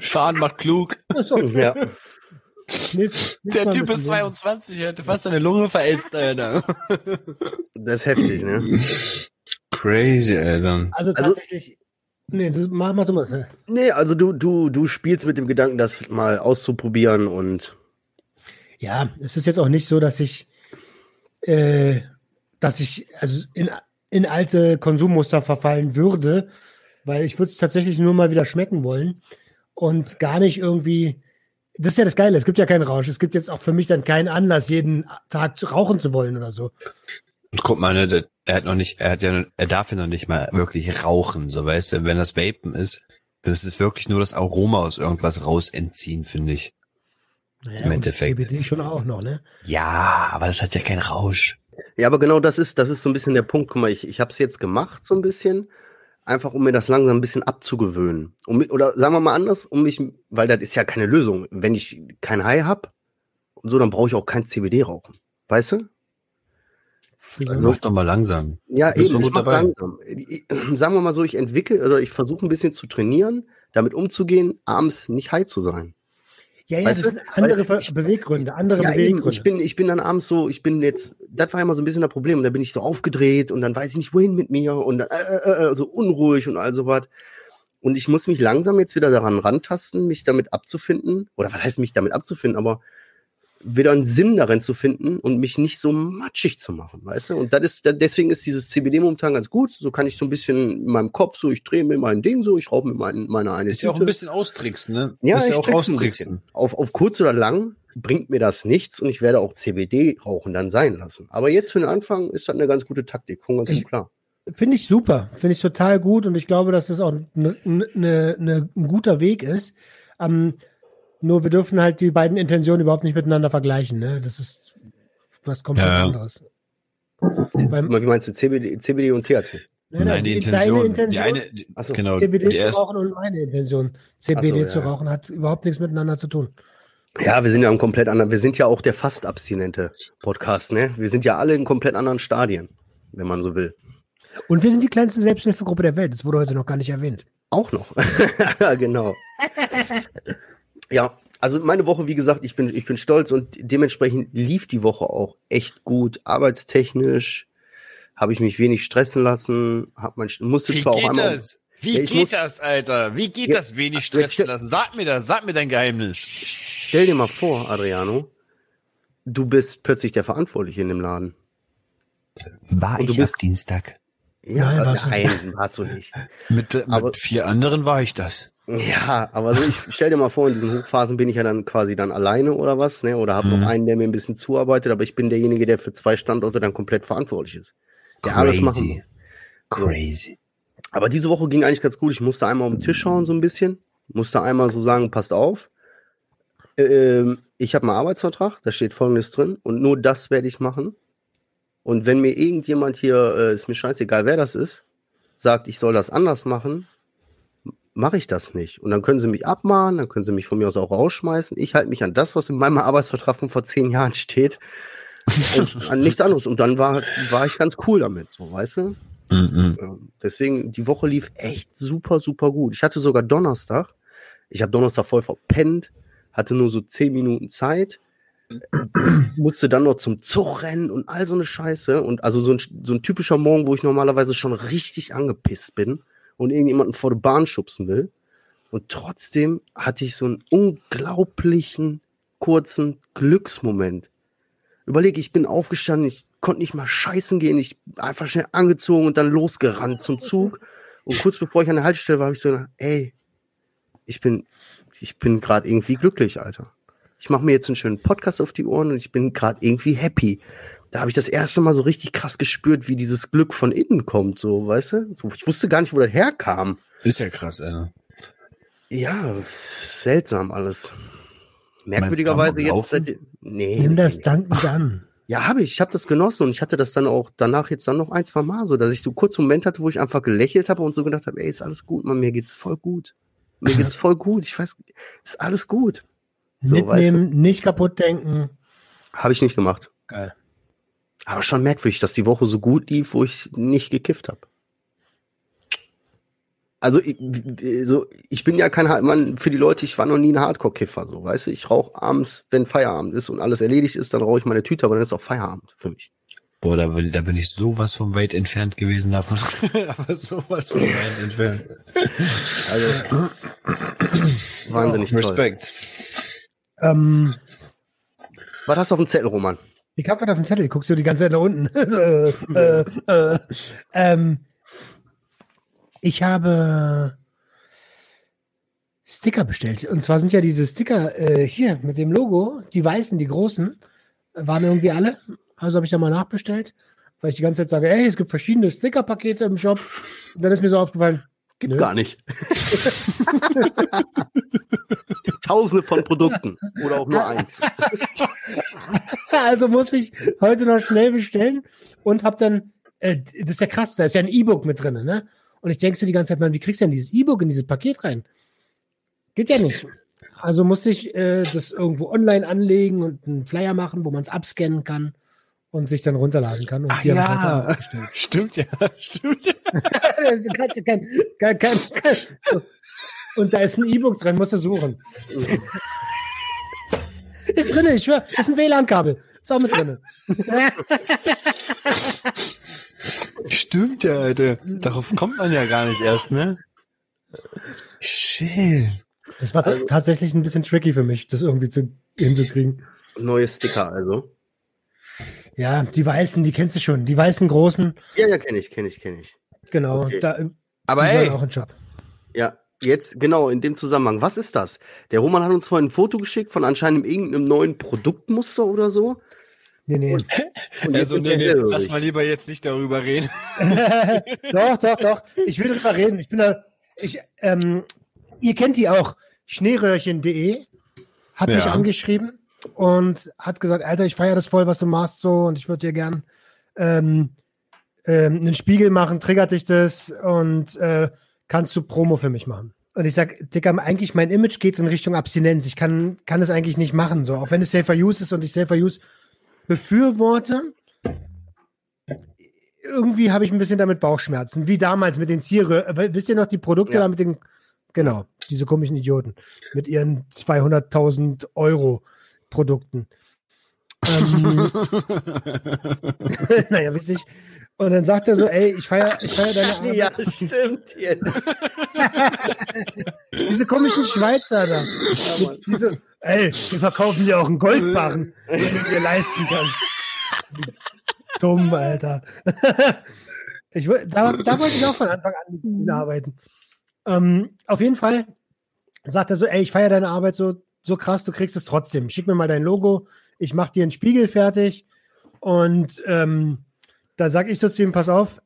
Schaden macht klug. So, Ja. nächst- nächstes Der Typ ist wir- 22, er hätte fast seine Lunge verätzt, Alter. Das ist heftig, ne? Crazy, Alter. Also Also- tatsächlich, nee, du, mach, mach du mal. ne? Nee, also du, du, du spielst mit dem Gedanken, das mal auszuprobieren und Ja, es ist jetzt auch nicht so, dass ich, äh, dass ich also in, in alte Konsummuster verfallen würde, weil ich würde es tatsächlich nur mal wieder schmecken wollen und gar nicht irgendwie. Das ist ja das Geile, es gibt ja keinen Rausch. Es gibt jetzt auch für mich dann keinen Anlass, jeden Tag rauchen zu wollen oder so. Und guck mal, ne, er hat noch nicht, er hat ja, er darf ja noch nicht mal wirklich rauchen, so weißt du, wenn das Vapen ist, das ist wirklich nur das Aroma aus irgendwas raus entziehen, finde ich. Naja, Im und das Endeffekt. CBD schon auch noch, ne? Ja, aber das hat ja keinen Rausch. Ja, aber genau das ist, das ist so ein bisschen der Punkt. Guck mal, ich, ich habe es jetzt gemacht, so ein bisschen, einfach um mir das langsam ein bisschen abzugewöhnen. Um, oder sagen wir mal anders, um mich, weil das ist ja keine Lösung. Wenn ich kein High hab und so, dann brauche ich auch kein CBD rauchen. Weißt du? Also, Mach doch mal langsam. Ja, Bist eben, du ich gut mach dabei? langsam. Ich, sagen wir mal so, ich entwickle oder ich versuche ein bisschen zu trainieren, damit umzugehen, abends nicht high zu sein. Ja, ja, weißt das sind andere weil Beweggründe, andere Ja, Beweggründe. ich bin, ich bin dann abends so, ich bin jetzt, das war immer so ein bisschen das Problem. Und da bin ich so aufgedreht und dann weiß ich nicht, wohin mit mir und dann äh, äh, äh, so unruhig und all so was. Und ich muss mich langsam jetzt wieder daran rantasten, mich damit abzufinden. Oder was heißt mich damit abzufinden, aber wieder einen Sinn darin zu finden und mich nicht so matschig zu machen, weißt du? Und das ist, da- deswegen ist dieses CBD momentan ganz gut. So kann ich so ein bisschen in meinem Kopf so, ich drehe mir mein Ding so, ich rauche mir mein, meine eine Ist ja auch ein Tüte. bisschen austricksen, ne? Ja, ist ich ja auch trickse ein austricksen. bisschen. Auf, auf kurz oder lang bringt mir das nichts und ich werde auch CBD rauchen dann sein lassen. Aber jetzt für den Anfang ist das eine ganz gute Taktik, komm ganz Ich- gut klar. Finde ich super, finde ich total gut und ich glaube, dass das auch ne, ne, ne, ein guter Weg ist. Ähm, nur wir dürfen halt die beiden Intentionen überhaupt nicht miteinander vergleichen. Ne? Das ist was komplett Ja, anderes. Beim, Wie meinst du CBD, CBD und THC? Nein, die deine Intention. Intention, Die eine, die, so. genau. CBD die zu erste, rauchen und meine Intention, CBD so, ja, zu ja. rauchen, hat überhaupt nichts miteinander zu tun. Ja, wir sind ja im komplett anderen, wir sind ja auch der fast abstinente Podcast, ne? Wir sind ja alle in komplett anderen Stadien, wenn man so will. Und wir sind die kleinste Selbsthilfegruppe der Welt. Das wurde heute noch gar nicht erwähnt. Auch noch. Ja, genau. Ja, also meine Woche, wie gesagt, ich bin, ich bin stolz und dementsprechend lief die Woche auch echt gut. Arbeitstechnisch habe ich mich wenig stressen lassen, hab mein, musste Wie zwar auch geht einmal. das? Wie Ja, ich geht muss- das, Alter? Wie geht Ja, das wenig stressen stell- lassen? Sag mir das, sag mir dein Geheimnis. Stell dir mal vor, Adriano, du bist plötzlich der Verantwortliche in dem Laden. War Und du bist- Dienstag? Ja, Nein, warst du nein warst du nicht. Mit, mit Aber- vier anderen war ich das. Ja, aber so, ich stell dir mal vor, in diesen Hochphasen bin ich ja dann quasi dann alleine oder was, ne? Oder habe Mhm. noch einen, der mir ein bisschen zuarbeitet, aber ich bin derjenige, der für zwei Standorte dann komplett verantwortlich ist. Der alles machen muss. Crazy. Aber diese Woche ging eigentlich ganz gut. Ich musste einmal um den Tisch schauen, so ein bisschen. Musste einmal so sagen, passt auf. Ähm, ich habe einen Arbeitsvertrag, da steht folgendes drin und nur das werde ich machen. Und wenn mir irgendjemand hier, äh, ist mir scheißegal, wer das ist, sagt, ich soll das anders machen, mache ich das nicht. Und dann können sie mich abmahnen, dann können sie mich von mir aus auch rausschmeißen. Ich halte mich an das, was in meinem Arbeitsvertrag von vor zehn Jahren steht. und an nichts anderes. Und dann war, war ich ganz cool damit, so, weißt du? Mhm. Ähm, Deswegen, die Woche lief echt super, super gut. Ich hatte sogar Donnerstag. Ich habe Donnerstag voll verpennt, hatte nur so zehn Minuten Zeit, musste dann noch zum Zug rennen und all so eine Scheiße. Und also so ein, so ein typischer Morgen, wo ich normalerweise schon richtig angepisst bin und irgendjemanden vor der Bahn schubsen will. Und trotzdem hatte ich so einen unglaublichen kurzen Glücksmoment. Überlege, ich bin aufgestanden, ich konnte nicht mal scheißen gehen, ich einfach schnell angezogen und dann losgerannt zum Zug. Und kurz bevor ich an der Haltestelle war, habe ich so gedacht, ey, ich bin, ich bin gerade irgendwie glücklich, Alter. Ich mache mir jetzt einen schönen Podcast auf die Ohren und ich bin gerade irgendwie happy. Da habe ich das erste Mal so richtig krass gespürt, wie dieses Glück von innen kommt, so, weißt du? Ich wusste gar nicht, wo das herkam. Ist ja krass, ey. Ja, seltsam alles. Merkwürdigerweise du, jetzt. Seit, nee, Nimm das nee. dankend an. Ja, habe ich. Ich habe das genossen und ich hatte das dann auch danach jetzt dann noch ein, zwei Mal so, dass ich so kurz einen Moment hatte, wo ich einfach gelächelt habe und so gedacht habe, ey, ist alles gut, Mann, mir geht's voll gut. Mir geht's voll gut. Ich weiß, ist alles gut. So, Mitnehmen, nicht kaputt denken. Habe ich nicht gemacht. Geil. Aber schon merkwürdig, dass die Woche so gut lief, wo ich nicht gekifft habe. Also ich, so, ich bin ja kein Mann für die Leute, ich war noch nie ein Hardcore-Kiffer, so, weißt du, ich rauche abends, wenn Feierabend ist und alles erledigt ist, dann rauche ich meine Tüte, aber dann ist auch Feierabend für mich. Boah, da, bin- da bin ich sowas vom weit entfernt gewesen davon. Aber sowas von weit entfernt. Also wahnsinnig toll. Respekt. Ähm, Was hast du auf dem Zettel, Roman? Ich hab was auf dem Zettel, guckst du die ganze Zeit nach unten. äh, äh, äh, ähm, ich habe Sticker bestellt. Und zwar sind ja diese Sticker äh, hier mit dem Logo, die weißen, die großen, waren irgendwie alle. Also habe ich da mal nachbestellt, weil ich die ganze Zeit sage, hey, es gibt verschiedene Sticker-Pakete im Shop. Und dann ist mir so aufgefallen, Gibt Nö. gar nicht. Tausende von Produkten oder auch nur eins. also musste ich heute noch schnell bestellen und habe dann, äh, das ist ja krass, da ist ja ein E-Book mit drin, ne? Und ich denke so die ganze Zeit, man, wie kriegst du denn dieses E-Book in dieses Paket rein? Geht ja nicht. Also musste ich äh, das irgendwo online anlegen und einen Flyer machen, wo man es abscannen kann und sich dann runterladen kann. Und Ach ja, stimmt ja, stimmt ja. du kannst ja kein, kein, kein, kein, und da ist ein E-Book drin, musst du suchen. Ist drin, ich schwör, ist ein WLAN-Kabel. Ist auch mit drin. Stimmt ja, Alter. Darauf kommt man ja gar nicht erst, ne? Shit. Das war Also- tatsächlich ein bisschen tricky für mich, das irgendwie zu, hinzukriegen. Neue Sticker also. Ja, die weißen, die kennst du schon. Die weißen großen, Ja, ja, kenne ich, kenne ich, kenne ich. genau. Okay. Da, Aber die ey, sollen auch einen Job. Ja, jetzt genau in dem Zusammenhang. Was ist das? Der Roman hat uns vorhin ein Foto geschickt von anscheinend irgendeinem neuen Produktmuster oder so. Nee, nee. Und jetzt also nee, nee, lass mal lieber jetzt nicht darüber reden. doch, doch, doch. Ich will darüber reden. Ich bin da. Ich, ähm, ihr kennt die auch. Schneeröhrchen.de hat mich Ja. angeschrieben und hat gesagt, Alter, ich feiere das voll, was du machst so und ich würde dir gern ähm, ähm, einen Spiegel machen, triggert dich das und äh, kannst du Promo für mich machen? Und ich sag, Dicker, eigentlich mein Image geht in Richtung Abstinenz. Ich kann, kann es eigentlich nicht machen, so. Auch wenn es Safer Use ist und ich Safer Use befürworte, irgendwie habe ich ein bisschen damit Bauchschmerzen. Wie damals mit den Zierröhren. Wisst ihr noch die Produkte Ja. da mit den. Genau. diese komischen Idioten mit ihren 200.000 Euro Produkten. Ähm, naja, witzig. Und dann sagt er so, ey, ich feiere ich feier deine Arbeit. Ja, stimmt jetzt. Diese komischen Schweizer da. Ja. Diese, ey, wir verkaufen dir auch einen Goldbarren, wenn du dir leisten kannst. Dumm, Alter. Ich, da, da wollte ich auch von Anfang an mit ihm arbeiten. Ähm, auf jeden Fall sagt er so, ey, ich feiere deine Arbeit so, so krass, du kriegst es trotzdem. Schick mir mal dein Logo, ich mach dir einen Spiegel fertig. Und ähm, da sag ich so zu ihm, pass auf,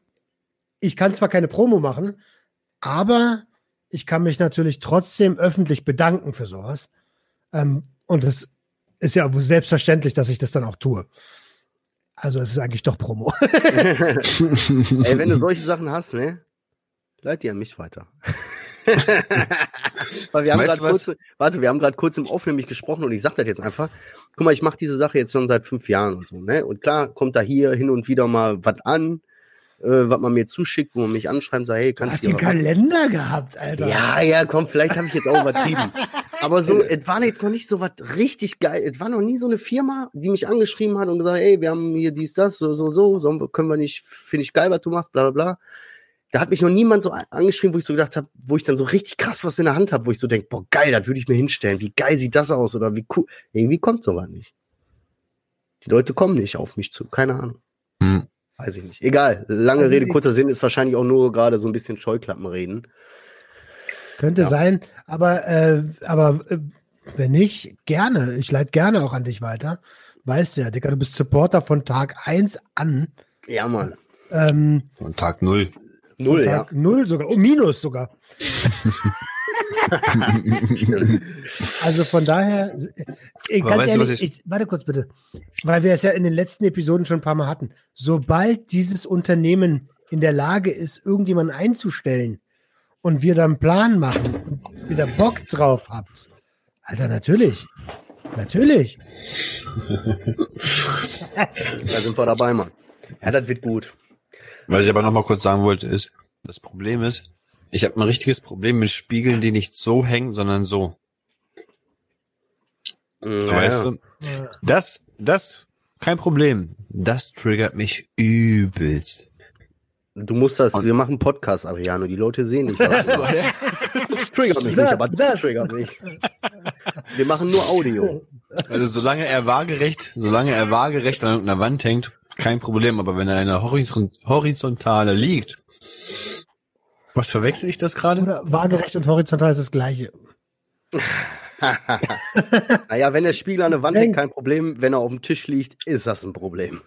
ich kann zwar keine Promo machen, aber ich kann mich natürlich trotzdem öffentlich bedanken für sowas. Ähm, und es ist ja selbstverständlich, dass ich das dann auch tue. Also es ist eigentlich doch Promo. Ey, wenn du solche Sachen hast, ne? Leit die an mich weiter. Weil wir haben Weißt gerade du was? kurz, warte, wir haben gerade kurz im Off nämlich gesprochen und ich sag das jetzt einfach. Guck mal, ich mache diese Sache jetzt schon seit fünf Jahren und so, ne? Und klar kommt da hier hin und wieder mal was an, äh, was man mir zuschickt, wo man mich anschreibt und sagt, hey, Du kannst hast du den Kalender gehabt, Alter. Ja, ja, komm, vielleicht habe ich jetzt auch übertrieben. Aber so, es war jetzt noch nicht so was richtig geil. Es war noch nie so eine Firma, die mich angeschrieben hat und gesagt, ey, wir haben hier dies, das, so, so, so, wir, können wir nicht, finde ich geil, was du machst, bla, bla, bla. Da hat mich noch niemand so angeschrieben, wo ich so gedacht habe, wo ich dann so richtig krass was in der Hand habe, wo ich so denke, boah, geil, das würde ich mir hinstellen. Wie geil sieht das aus oder wie cool. Irgendwie kommt sowas nicht. Die Leute kommen nicht auf mich zu, keine Ahnung. Hm. Weiß ich nicht. Egal. Lange Also Rede, kurzer Sinn ist wahrscheinlich auch nur gerade so ein bisschen Scheuklappenreden. Könnte Ja. sein, aber, äh, aber äh, wenn nicht, gerne. Ich leite gerne auch an dich weiter. Weißt du ja, Dicker, du bist Supporter von Tag 1 an. Ja, Mann. Ähm, Von Tag null. Null, ja. 0 sogar. Oh, Minus sogar. Also von daher, äh, Aber ganz weißt du, ehrlich, ich- ich, warte kurz bitte, weil wir es ja in den letzten Episoden schon ein paar Mal hatten. Sobald dieses Unternehmen in der Lage ist, irgendjemanden einzustellen und wir dann einen Plan machen und wieder Bock drauf habt, Alter, natürlich. Natürlich. Da sind wir dabei, Mann. Ja, das wird gut. Was ich aber noch mal kurz sagen wollte, ist, das Problem ist, ich habe ein richtiges Problem mit Spiegeln, die nicht so hängen, sondern so. Ja, weißt ja. du? Das, das, kein Problem. Das triggert mich übelst. Du musst das, Und- wir machen Podcast, Ariano, die Leute sehen nicht. was du machst. Das triggert mich nicht, Das- aber das das- triggert mich. Wir machen nur Audio. Also solange er waagerecht, solange er waagerecht an irgendeiner Wand hängt, kein Problem. Aber wenn er in einer Horizon Horizontale liegt, was verwechsel ich das gerade? Oder waagerecht und horizontal ist das gleiche. Naja, wenn der Spiegel an der Wand hängt, kein Problem. Wenn er auf dem Tisch liegt, ist das ein Problem.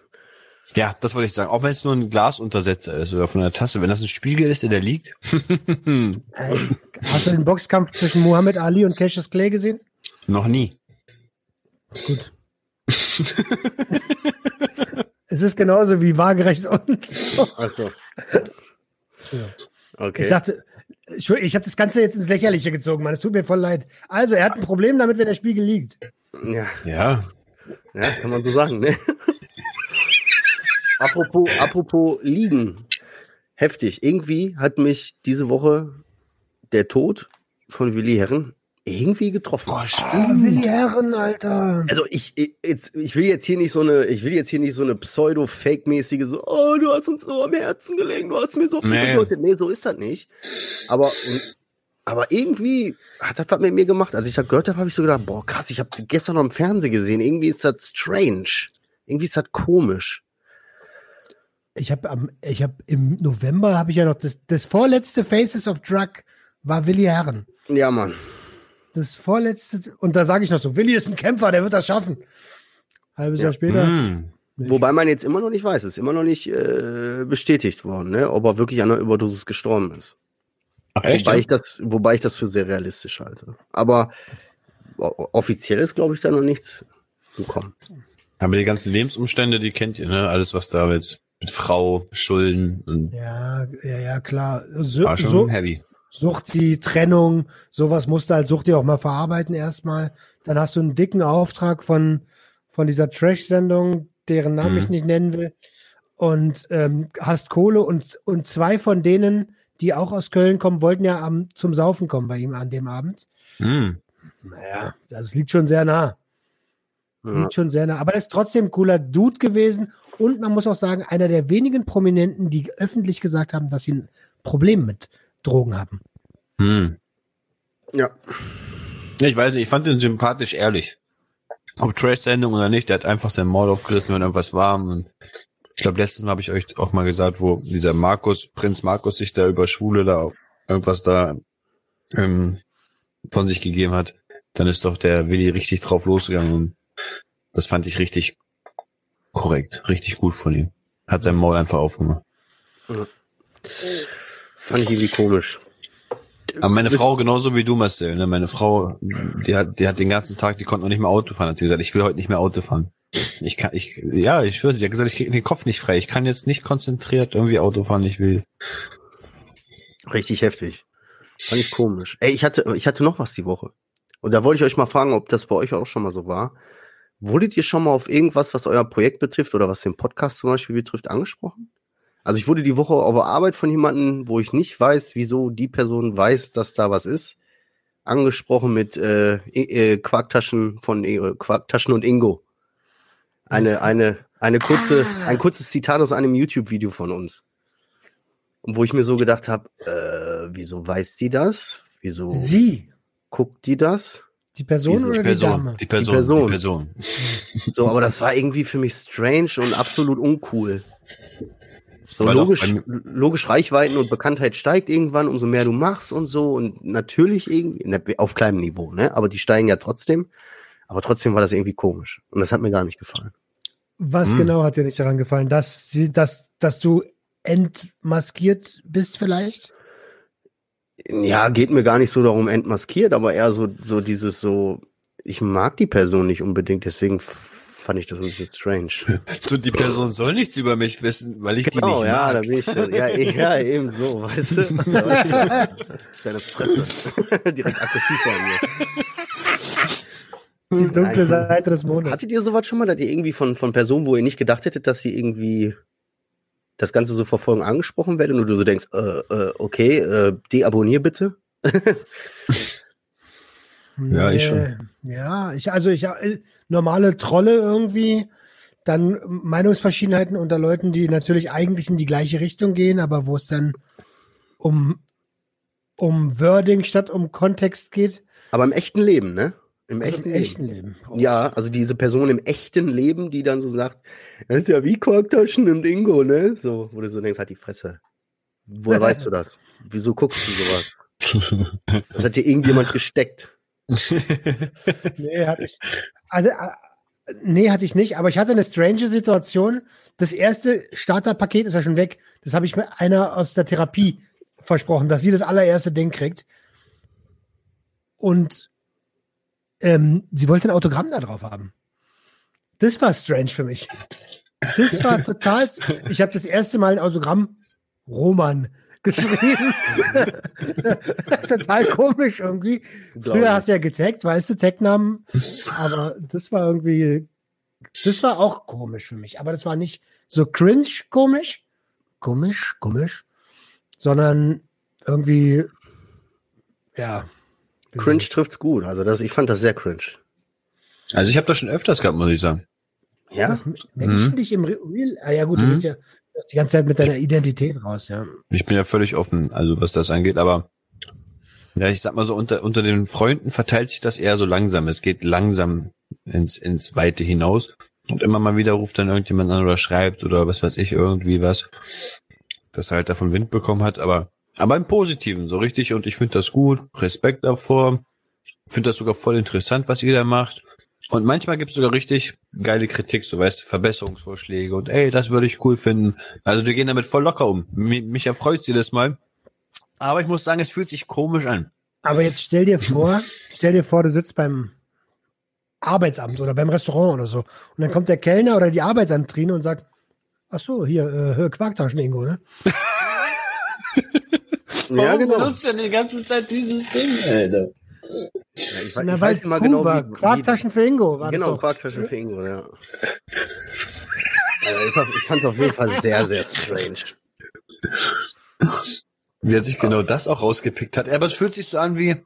Ja, das wollte ich sagen. Auch wenn es nur ein Glasuntersetzer ist oder von der Tasse. Wenn das ein Spiegel ist, der da liegt. Hast du den Boxkampf zwischen Muhammad Ali und Cassius Clay gesehen? Noch nie. Gut. es ist genauso wie waagerecht und. Also, okay. Ich sagte, ich habe das Ganze jetzt ins Lächerliche gezogen, Mann. Es tut mir voll leid. Also, er hat ein Problem damit, wenn der Spiegel liegt. ja, Ja. ja, kann man so sagen, ne? apropos, apropos liegen. Heftig. Irgendwie hat mich diese Woche der Tod von Willi Herren irgendwie getroffen. Boah, Ah, Willi Herren, Alter. Also ich, ich, jetzt, ich will jetzt hier nicht so eine, ich will jetzt hier nicht so eine pseudo-fake-mäßige, so, oh, du hast uns so am Herzen gelegen, du hast mir so viel Nee. bedeutet. Nee, so ist das nicht. Aber, aber irgendwie hat das was mit mir gemacht. Als ich das gehört habe, habe ich so gedacht, boah, krass, ich habe gestern noch im Fernsehen gesehen. Irgendwie ist das strange. Irgendwie ist das komisch. Ich habe am, ich habe im November habe ich ja noch das, das vorletzte Faces of Drug war Willi Herren. Ja, Mann. Das vorletzte und da sage ich noch so, Willi ist ein Kämpfer, der wird das schaffen. Halbes Ja. Jahr später. Hm. Wobei man jetzt immer noch nicht weiß, ist immer noch nicht äh, bestätigt worden, ne? ob er wirklich an einer Überdosis gestorben ist. Ach, echt? Wobei ich das, wobei ich das für sehr realistisch halte. Aber offiziell ist, glaube ich, da noch nichts gekommen. Aber die ganzen Lebensumstände, die kennt ihr, ne? Alles, was da jetzt mit Frau, Schulden und Ja, ja, ja, klar. So, war schon so, heavy. Sucht die Trennung, sowas musst du als Sucht dir auch mal verarbeiten erstmal. Dann hast du einen dicken Auftrag von, von dieser Trash-Sendung, deren Namen Mhm. ich nicht nennen will. Und ähm, hast Kohle und, und zwei von denen, die auch aus Köln kommen, wollten ja am, zum Saufen kommen bei ihm an dem Abend. Hm. Naja, das liegt schon sehr nah. Ja. Liegt schon sehr nah. Aber das ist trotzdem ein cooler Dude gewesen. Und man muss auch sagen, einer der wenigen Prominenten, die öffentlich gesagt haben, dass sie ein Problem mit Drogen haben. Hm. ja. Ich weiß nicht, ich fand ihn sympathisch ehrlich. Ob Trash-Sendung oder nicht, der hat einfach sein Maul aufgerissen, wenn irgendwas war. Und ich glaube, letztes Mal habe ich euch auch mal gesagt, wo dieser Markus, Prinz Markus sich da über Schwule da irgendwas da ähm, von sich gegeben hat. Dann ist doch der Willi richtig drauf losgegangen. Und das fand ich richtig korrekt, richtig gut von ihm. Hat sein Maul einfach aufgemacht. Fand ich irgendwie komisch. Aber meine Frau genauso wie du, Marcel. Ne? Meine Frau, die hat, die hat den ganzen Tag, die konnte noch nicht mehr Auto fahren. Hat sie gesagt, ich will heute nicht mehr Auto fahren. Ich kann, ich, ja, ich schwöre, sie hat gesagt, ich kriege den Kopf nicht frei. Ich kann jetzt nicht konzentriert irgendwie Auto fahren. Ich will. Richtig heftig. Fand ich komisch. Ey, ich hatte, ich hatte noch was die Woche. Und da wollte ich euch mal fragen, ob das bei euch auch schon mal so war. Wurdet ihr schon mal auf irgendwas, was euer Projekt betrifft oder was den Podcast zum Beispiel betrifft, angesprochen? Also ich wurde die Woche auf der Arbeit von jemandem, wo ich nicht weiß, wieso die Person weiß, dass da was ist, angesprochen mit äh, äh, Quarktaschen von äh, Quarktaschen und Ingo. Eine, eine, eine kurze, Ah. ein kurzes Zitat aus einem YouTube-Video von uns. Und wo ich mir so gedacht habe, äh, wieso weiß die das? Wieso Sie, guckt die das? die Person Diese oder die Person, Dame? die Person, Person. die Person. So, aber das war irgendwie für mich strange und absolut uncool. So Weil logisch, logisch Reichweiten und Bekanntheit steigt irgendwann, umso mehr du machst und so und natürlich irgendwie auf kleinem Niveau, ne? Aber die steigen ja trotzdem. Aber trotzdem war das irgendwie komisch und das hat mir gar nicht gefallen. Was Hm. genau hat dir nicht daran gefallen? Dass sie, dass, dass du entmaskiert bist vielleicht? Ja, geht mir gar nicht so darum entmaskiert, aber eher so so dieses so ich mag die Person nicht unbedingt, deswegen fand ich das ein bisschen strange. So, die Person soll nichts über mich wissen, weil ich die Genau, nicht ja, mag. da bin ich. Ja, ja, eben so, weißt du? Deine Fresse. Direkt aggressiv bei mir. Die dunkle. Seite des Mondes. Hattet ihr sowas schon mal, dass ihr irgendwie von, von Personen, wo ihr nicht gedacht hättet, dass sie irgendwie das Ganze so verfolgen angesprochen werden und du so denkst, äh, äh, okay, äh, deabonnier bitte? Ja, ich schon. Ja, ich, also ich, äh, normale Trolle irgendwie, dann Meinungsverschiedenheiten unter Leuten, die natürlich eigentlich in die gleiche Richtung gehen, aber wo es dann um, um Wording statt um Kontext geht. Aber im echten Leben, ne? Im Also echten, Im Leben. echten Leben. Ja, also diese Person im echten Leben, die dann so sagt, das ist ja wie Quarktaschen und Ingo, ne? So, wo du so denkst, halt die Fresse. Woher weißt du das? Wieso guckst du sowas? Das hat dir irgendjemand gesteckt. Nee, hatte ich. Also, äh, nee, hatte ich nicht, aber ich hatte eine strange Situation. Das erste Starterpaket ist ja schon weg. Das habe ich mir einer aus der Therapie versprochen, dass sie das allererste Ding kriegt. Und ähm, sie wollte ein Autogramm da drauf haben. Das war strange für mich. Das war total. Ich habe das erste Mal ein Autogramm Roman geschrieben. total komisch irgendwie. Früher hast du ja getaggt, weißt du, Tagnamen. Aber das war irgendwie, das war auch komisch für mich. Aber das war nicht so cringe komisch, komisch, komisch, sondern irgendwie, ja. Cringe trifft's gut. Also das, ich fand das sehr cringe. Also ich habe das schon öfters gehabt, muss ich sagen. Ja? Was Menschen dich im Re- Real, ah ja gut, du Mhm. bist ja die ganze Zeit mit deiner Identität raus, ja. Ich bin ja völlig offen, also was das angeht, aber ja, ich sag mal so, unter, unter den Freunden verteilt sich das eher so langsam. Es geht langsam ins, ins Weite hinaus. Und immer mal wieder ruft dann irgendjemand an oder schreibt oder was weiß ich, irgendwie was, das er halt davon Wind bekommen hat, aber, aber im Positiven, so richtig. Und ich finde das gut, Respekt davor. Finde das sogar voll interessant, was ihr da macht. Und manchmal gibt's sogar richtig geile Kritik, so weißt du, Verbesserungsvorschläge und ey, das würde ich cool finden. Also die gehen damit voll locker um. Mich, mich erfreut jedes Mal. Aber ich muss sagen, es fühlt sich komisch an. Aber jetzt stell dir vor, stell dir vor, du sitzt beim Arbeitsamt oder beim Restaurant oder so. Und dann kommt der Kellner oder die Arbeitsamtrine und sagt, ach so, hier, äh, Quarktaschen, Ingo, ne? Ja, genau. du denn die ganze Zeit dieses Ding, Alter? Ich, Na, ich weiß es immer genau, wie, Quarktaschen für Ingo war Genau, das doch. Quarktaschen für Ingo, ja. Ich, fand- es auf jeden Fall sehr, sehr strange. wie er sich genau das auch rausgepickt hat. Aber es fühlt sich so an wie,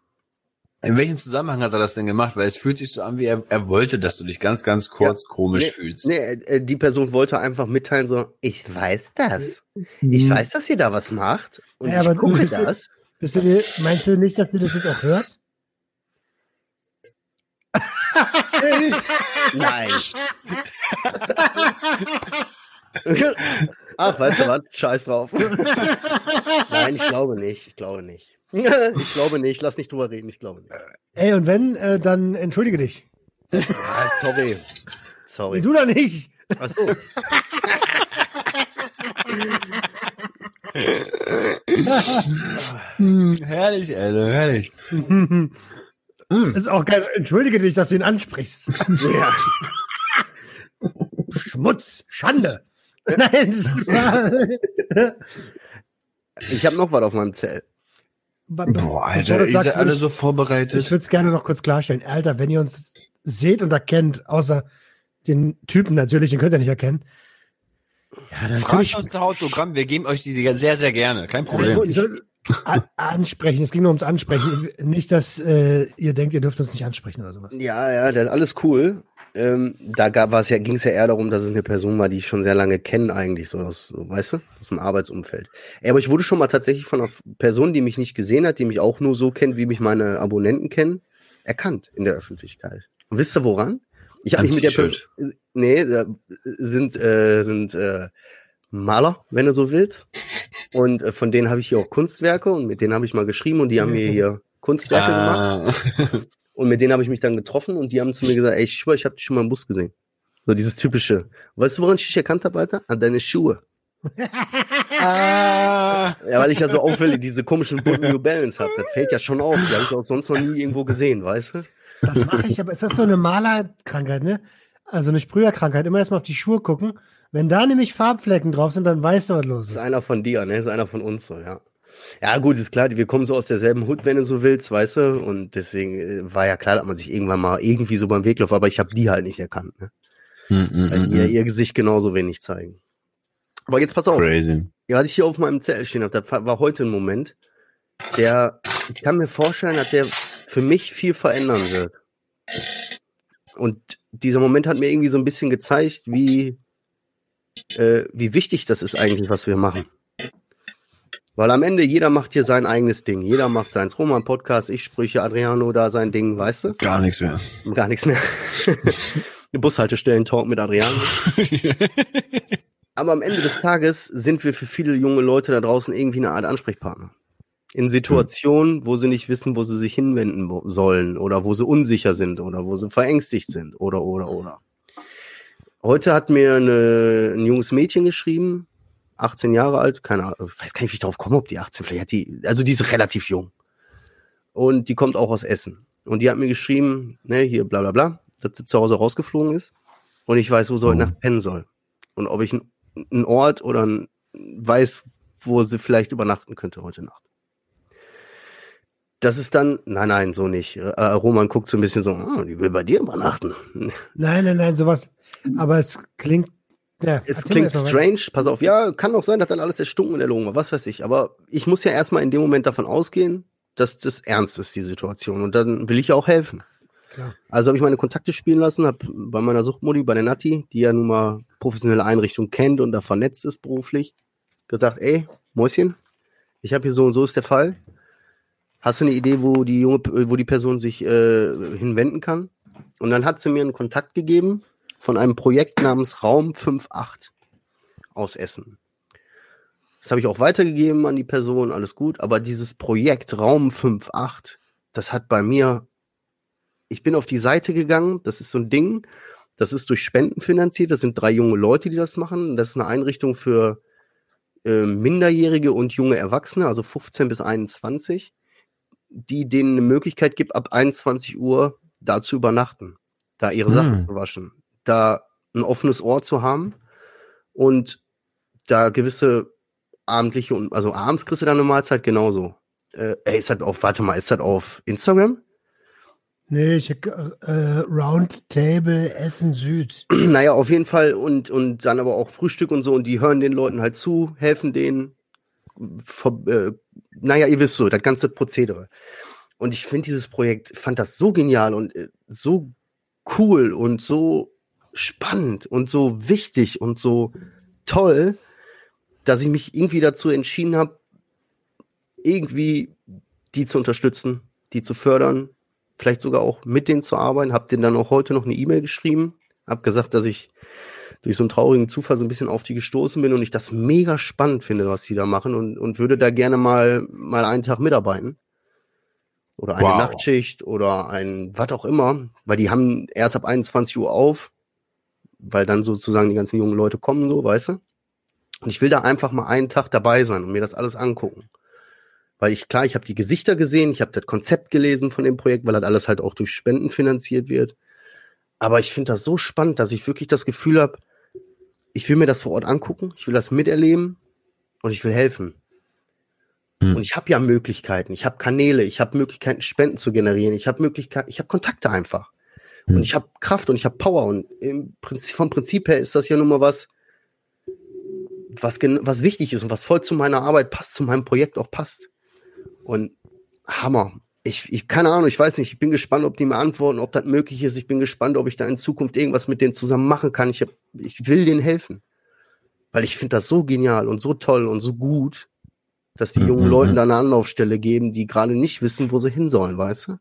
in welchem Zusammenhang hat er das denn gemacht? Weil es fühlt sich so an, wie er, er wollte, dass du dich ganz, ganz kurz ja, komisch nee, fühlst. Nee, äh, die Person wollte einfach mitteilen, so, ich weiß das. Ich mhm. weiß, dass ihr da was macht. Und ja, ich gucke das. bist du dir, meinst du nicht, dass sie das jetzt auch hört? Nein. Ach, weißt du was? Scheiß drauf. Nein, ich glaube nicht. Ich glaube nicht. ich glaube nicht. Lass nicht drüber reden. Ich glaube nicht. Ey, und wenn, äh, dann entschuldige dich. Ja, sorry. Sorry. Du da nicht. Ach so. hm, herrlich, Alter, herrlich. Das ist auch geil. Entschuldige dich, dass du ihn ansprichst. Ja. Schmutz, Schande. Nein. ich habe noch was auf meinem Zell. Boah, Alter, ihr seid alle so vorbereitet. Ich würde es gerne noch kurz klarstellen. Alter, wenn ihr uns seht und erkennt, außer den Typen natürlich, den könnt ihr nicht erkennen. Ja, dann Fragt uns ein Autogramm, wir geben euch die sehr, sehr gerne. Kein Problem. Also, ansprechen. Es ging nur ums Ansprechen. Nicht, dass äh, ihr denkt, ihr dürft uns nicht ansprechen oder sowas. Ja, ja, das ist alles cool. Ähm, da ja, ging es ja eher darum, dass es eine Person war, die ich schon sehr lange kenne, eigentlich, so aus, so, weißt du, aus dem Arbeitsumfeld. Ey, aber ich wurde schon mal tatsächlich von einer Person, die mich nicht gesehen hat, die mich auch nur so kennt, wie mich meine Abonnenten kennen, erkannt in der Öffentlichkeit. Und wisst ihr woran? Ich habe mich mit der Person. Nee, sind, äh, sind äh, Maler, wenn du so willst. Und äh, von denen habe ich hier auch Kunstwerke und mit denen habe ich mal geschrieben und die haben mir hier Kunstwerke ah. gemacht. Und mit denen habe ich mich dann getroffen und die haben zu mir gesagt, ey, ich schwör, ich habe dich schon mal im Bus gesehen. So dieses typische. Weißt du, woran ich dich erkannt habe, Alter? An deine Schuhe. ah. Ja, weil ich ja so auffällig diese komischen bunten New Balance habe. Das fällt ja schon auf. Die habe ich auch sonst noch nie irgendwo gesehen, weißt du? Das mache ich, aber ist das so eine Malerkrankheit, ne? Also eine Sprüherkrankheit. Immer erstmal auf die Schuhe gucken wenn da nämlich Farbflecken drauf sind, dann weißt du, was los ist. Das ist einer von dir, ne? Das ist einer von uns so, ja. Ja, gut, ist klar, wir kommen so aus derselben Hut, wenn du so willst, weißt du? Und deswegen äh, war ja klar, dass man sich irgendwann mal irgendwie so beim Weglauf, aber ich habe die halt nicht erkannt, ne? Mm -mm, Weil ihr, ihr Gesicht genauso wenig zeigen. Aber jetzt pass auf. Crazy. Ja, was ich hier auf meinem Zettel stehen habe, da war heute ein Moment, der, ich kann mir vorstellen, dass der für mich viel verändern wird. Und dieser Moment hat mir irgendwie so ein bisschen gezeigt, wie, äh, wie wichtig das ist eigentlich, was wir machen. Weil am Ende jeder macht hier sein eigenes Ding. Jeder macht seins. Roman Podcast, ich Sprüche, Adriano da sein Ding, weißt du? Gar nichts mehr. Gar nichts mehr. Bushaltestellen-Talk mit Adriano. Aber am Ende des Tages sind wir für viele junge Leute da draußen irgendwie eine Art Ansprechpartner. In Situationen, wo sie nicht wissen, wo sie sich hinwenden sollen oder wo sie unsicher sind oder wo sie verängstigt sind oder, oder, oder. Heute hat mir eine, ein junges Mädchen geschrieben, 18 Jahre alt, keine Ahnung, ich weiß gar nicht, wie ich darauf komme, ob die 18, vielleicht hat die, also die ist relativ jung. Und die kommt auch aus Essen. Und die hat mir geschrieben, ne, hier bla bla bla, dass sie zu Hause rausgeflogen ist und ich weiß, wo sie heute Nacht pennen soll. Und ob ich einen Ort oder ein, weiß, wo sie vielleicht übernachten könnte heute Nacht. Das ist dann, nein, nein, so nicht. Äh, Roman guckt so ein bisschen so, oh, die will bei dir übernachten. Nein, nein, nein, sowas, aber es klingt. Ja, es klingt strange. Pass auf, ja, kann auch sein, dass dann alles erstunken und erlogen war, was weiß ich. Aber ich muss ja erstmal in dem Moment davon ausgehen, dass das ernst ist, die Situation. Und dann will ich ja auch helfen. Klar. Also habe ich meine Kontakte spielen lassen, habe bei meiner Suchtmodi, bei der Nati, die ja nun mal professionelle Einrichtung kennt und da vernetzt ist beruflich, gesagt, ey, Mäuschen, ich habe hier so und so ist der Fall. Hast du eine Idee, wo die junge, wo die Person sich äh, hinwenden kann? Und dann hat sie mir einen Kontakt gegeben von einem Projekt namens Raum 58 aus Essen. Das habe ich auch weitergegeben an die Person, alles gut. Aber dieses Projekt Raum 58, das hat bei mir, ich bin auf die Seite gegangen, das ist so ein Ding, das ist durch Spenden finanziert, das sind drei junge Leute, die das machen. Das ist eine Einrichtung für äh, Minderjährige und junge Erwachsene, also 15 bis 21, die denen eine Möglichkeit gibt, ab 21 Uhr da zu übernachten, da ihre hm. Sachen zu waschen da ein offenes Ohr zu haben und da gewisse abendliche und also abends kriegst du dann eine Mahlzeit genauso. Äh, ey, ist das auf, warte mal, ist das auf Instagram? Nee, ich äh, Roundtable Essen Süd. Naja, auf jeden Fall und, und dann aber auch Frühstück und so und die hören den Leuten halt zu, helfen denen, ver, äh, naja, ihr wisst so, das ganze Prozedere. Und ich finde dieses Projekt, fand das so genial und äh, so cool und so spannend und so wichtig und so toll, dass ich mich irgendwie dazu entschieden habe, irgendwie die zu unterstützen, die zu fördern, vielleicht sogar auch mit denen zu arbeiten. Hab denen dann auch heute noch eine E-Mail geschrieben, hab gesagt, dass ich durch so einen traurigen Zufall so ein bisschen auf die gestoßen bin und ich das mega spannend finde, was die da machen und, und würde da gerne mal, mal einen Tag mitarbeiten. Oder eine wow. Nachtschicht oder ein was auch immer, weil die haben erst ab 21 Uhr auf, weil dann sozusagen die ganzen jungen Leute kommen, so, weißt du? Und ich will da einfach mal einen Tag dabei sein und mir das alles angucken. Weil ich, klar, ich habe die Gesichter gesehen, ich habe das Konzept gelesen von dem Projekt, weil das alles halt auch durch Spenden finanziert wird. Aber ich finde das so spannend, dass ich wirklich das Gefühl habe, ich will mir das vor Ort angucken, ich will das miterleben und ich will helfen. Hm. Und ich habe ja Möglichkeiten, ich habe Kanäle, ich habe Möglichkeiten, Spenden zu generieren, ich habe Möglichkeiten, ich habe Kontakte einfach. Hm. Und ich habe Kraft und ich habe Power. Und im Prinzip, vom Prinzip her ist das ja nun mal was, was, was wichtig ist und was voll zu meiner Arbeit passt, zu meinem Projekt auch passt. Und Hammer. Ich, ich, keine Ahnung, ich weiß nicht, ich bin gespannt, ob die mir antworten, ob das möglich ist. Ich bin gespannt, ob ich da in Zukunft irgendwas mit denen zusammen machen kann. Ich, hab, ich will denen helfen. Weil ich finde das so genial und so toll und so gut, dass die mhm. jungen Leuten mhm. da eine Anlaufstelle geben, die gerade nicht wissen, wo sie hin sollen, weißt du?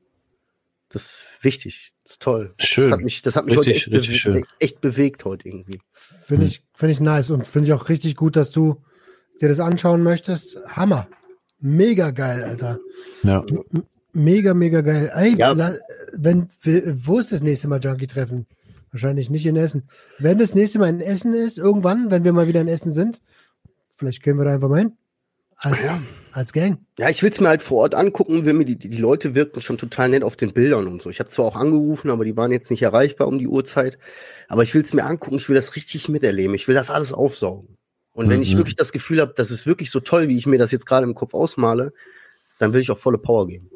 Das ist wichtig. Das ist toll. Schön. Das hat mich, das hat mich richtig, heute echt, richtig bewegt, echt bewegt heute irgendwie. Finde ich, finde ich nice und finde ich auch richtig gut, dass du dir das anschauen möchtest. Hammer. Mega geil, Alter. Ja. Mega, mega geil. Ey, ja. wenn, wo ist das nächste Mal Junkie-Treffen? Wahrscheinlich nicht in Essen. Wenn das nächste Mal in Essen ist, irgendwann, wenn wir mal wieder in Essen sind, vielleicht können wir da einfach mal hin. Als, ja. Als Gang. Ja, ich will es mir halt vor Ort angucken, wenn mir die, die Leute wirken schon total nett auf den Bildern und so. Ich habe zwar auch angerufen, aber die waren jetzt nicht erreichbar um die Uhrzeit. Aber ich will es mir angucken, ich will das richtig miterleben. Ich will das alles aufsaugen. Und wenn mhm. ich wirklich das Gefühl habe, das ist wirklich so toll, wie ich mir das jetzt gerade im Kopf ausmale, dann will ich auch volle Power geben.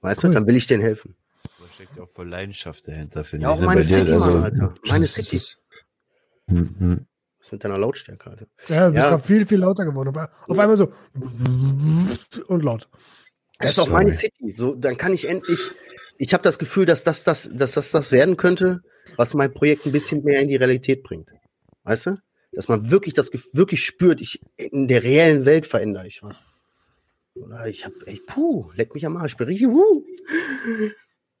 Weißt cool. du, dann will ich denen helfen. Da steckt ja auch voll Leidenschaft dahinter, finde ja, ich. Ja, auch ne? meine City, also, Mann, Alter. Meine City. Ist, mhm. Was mit deiner Lautstärke, Alter? Ja, du bist ja. viel, viel lauter geworden. Auf einmal so und laut. Das ist auch meine City. So, dann kann ich endlich. Ich habe das Gefühl, dass das, das, dass das das werden könnte, was mein Projekt ein bisschen mehr in die Realität bringt. Weißt du? Dass man wirklich das wirklich spürt, ich in der reellen Welt verändere ich was. Oder ich habe echt, puh, leck mich am Arsch, ich bin richtig, puh.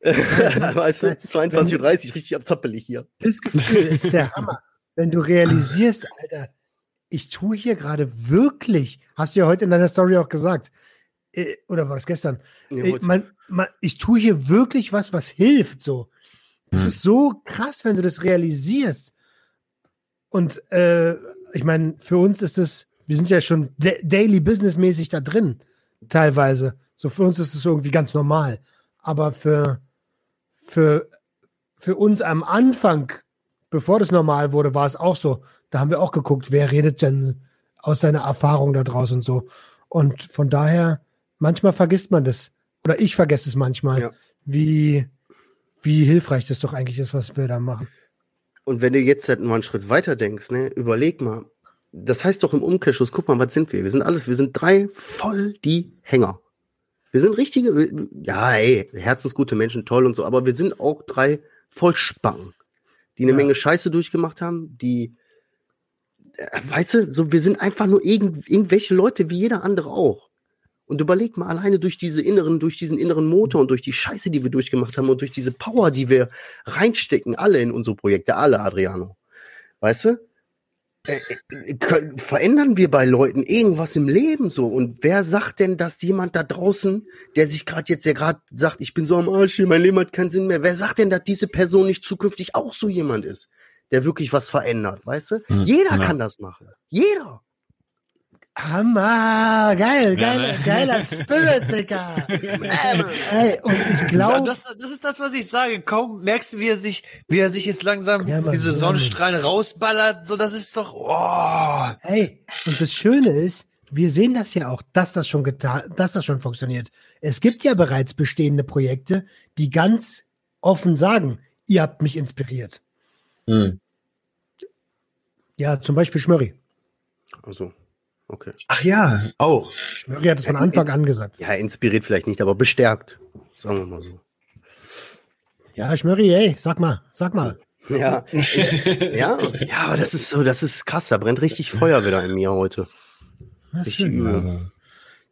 weißt du, 22.30 Uhr, richtig abzappelig hier. Das Gefühl ist der Hammer. Wenn du realisierst, Alter, ich tue hier gerade wirklich, hast du ja heute in deiner Story auch gesagt, äh, oder war es gestern? Ja, äh, man, man, ich tue hier wirklich was, was hilft, so. Das hm. ist so krass, wenn du das realisierst. Und äh, ich meine, für uns ist es, wir sind ja schon daily businessmäßig da drin teilweise. So für uns ist es irgendwie ganz normal. Aber für, für, für uns am Anfang, bevor das normal wurde, war es auch so. Da haben wir auch geguckt, wer redet denn aus seiner Erfahrung da draußen und so. Und von daher, manchmal vergisst man das. Oder ich vergesse es manchmal, ja. wie, wie hilfreich das doch eigentlich ist, was wir da machen. Und wenn du jetzt halt mal einen Schritt weiter denkst, ne, überleg mal, das heißt doch im Umkehrschluss, guck mal, was sind wir? Wir sind alles, wir sind drei voll die Hänger. Wir sind richtige, ja, ey, herzensgute Menschen, toll und so, aber wir sind auch drei Vollspacken, die eine ja. Menge Scheiße durchgemacht haben, die, äh, weißt du, so, wir sind einfach nur irgend, irgendwelche Leute wie jeder andere auch. Und überleg mal alleine durch diese inneren, durch diesen inneren Motor und durch die Scheiße, die wir durchgemacht haben und durch diese Power, die wir reinstecken, alle in unsere Projekte, alle, Adriano. Weißt du? Äh, äh, verändern wir bei Leuten irgendwas im Leben so? Und wer sagt denn, dass jemand da draußen, der sich gerade jetzt ja gerade sagt, ich bin so am Arsch, mein Leben hat keinen Sinn mehr, wer sagt denn, dass diese Person nicht zukünftig auch so jemand ist, der wirklich was verändert, weißt du? Hm, Jeder ja. kann das machen. Jeder. Hammer, geil, geil, ja, ne? geiler Spirit, Digga. Ey, und ich glaube, das, das ist das, was ich sage. Kaum merkst du, wie er sich, wie er sich jetzt langsam ja, Mann, diese Sonnenstrahlen rausballert. So, das ist doch. Oh. Hey, und das Schöne ist, wir sehen das ja auch, dass das schon getan, dass das schon funktioniert. Es gibt ja bereits bestehende Projekte, die ganz offen sagen, ihr habt mich inspiriert. Hm. Ja, zum Beispiel Schmörri. Also. Okay. Ach ja, auch. Schmörri hat es von Anfang an gesagt. Ja, inspiriert vielleicht nicht, aber bestärkt. Sagen wir mal so. Ja, Schmörri, ey, sag mal, sag mal. Ja. ja, ja, aber das ist so, das ist krass. Da brennt richtig Feuer wieder in mir heute. Was Richtig für- übel.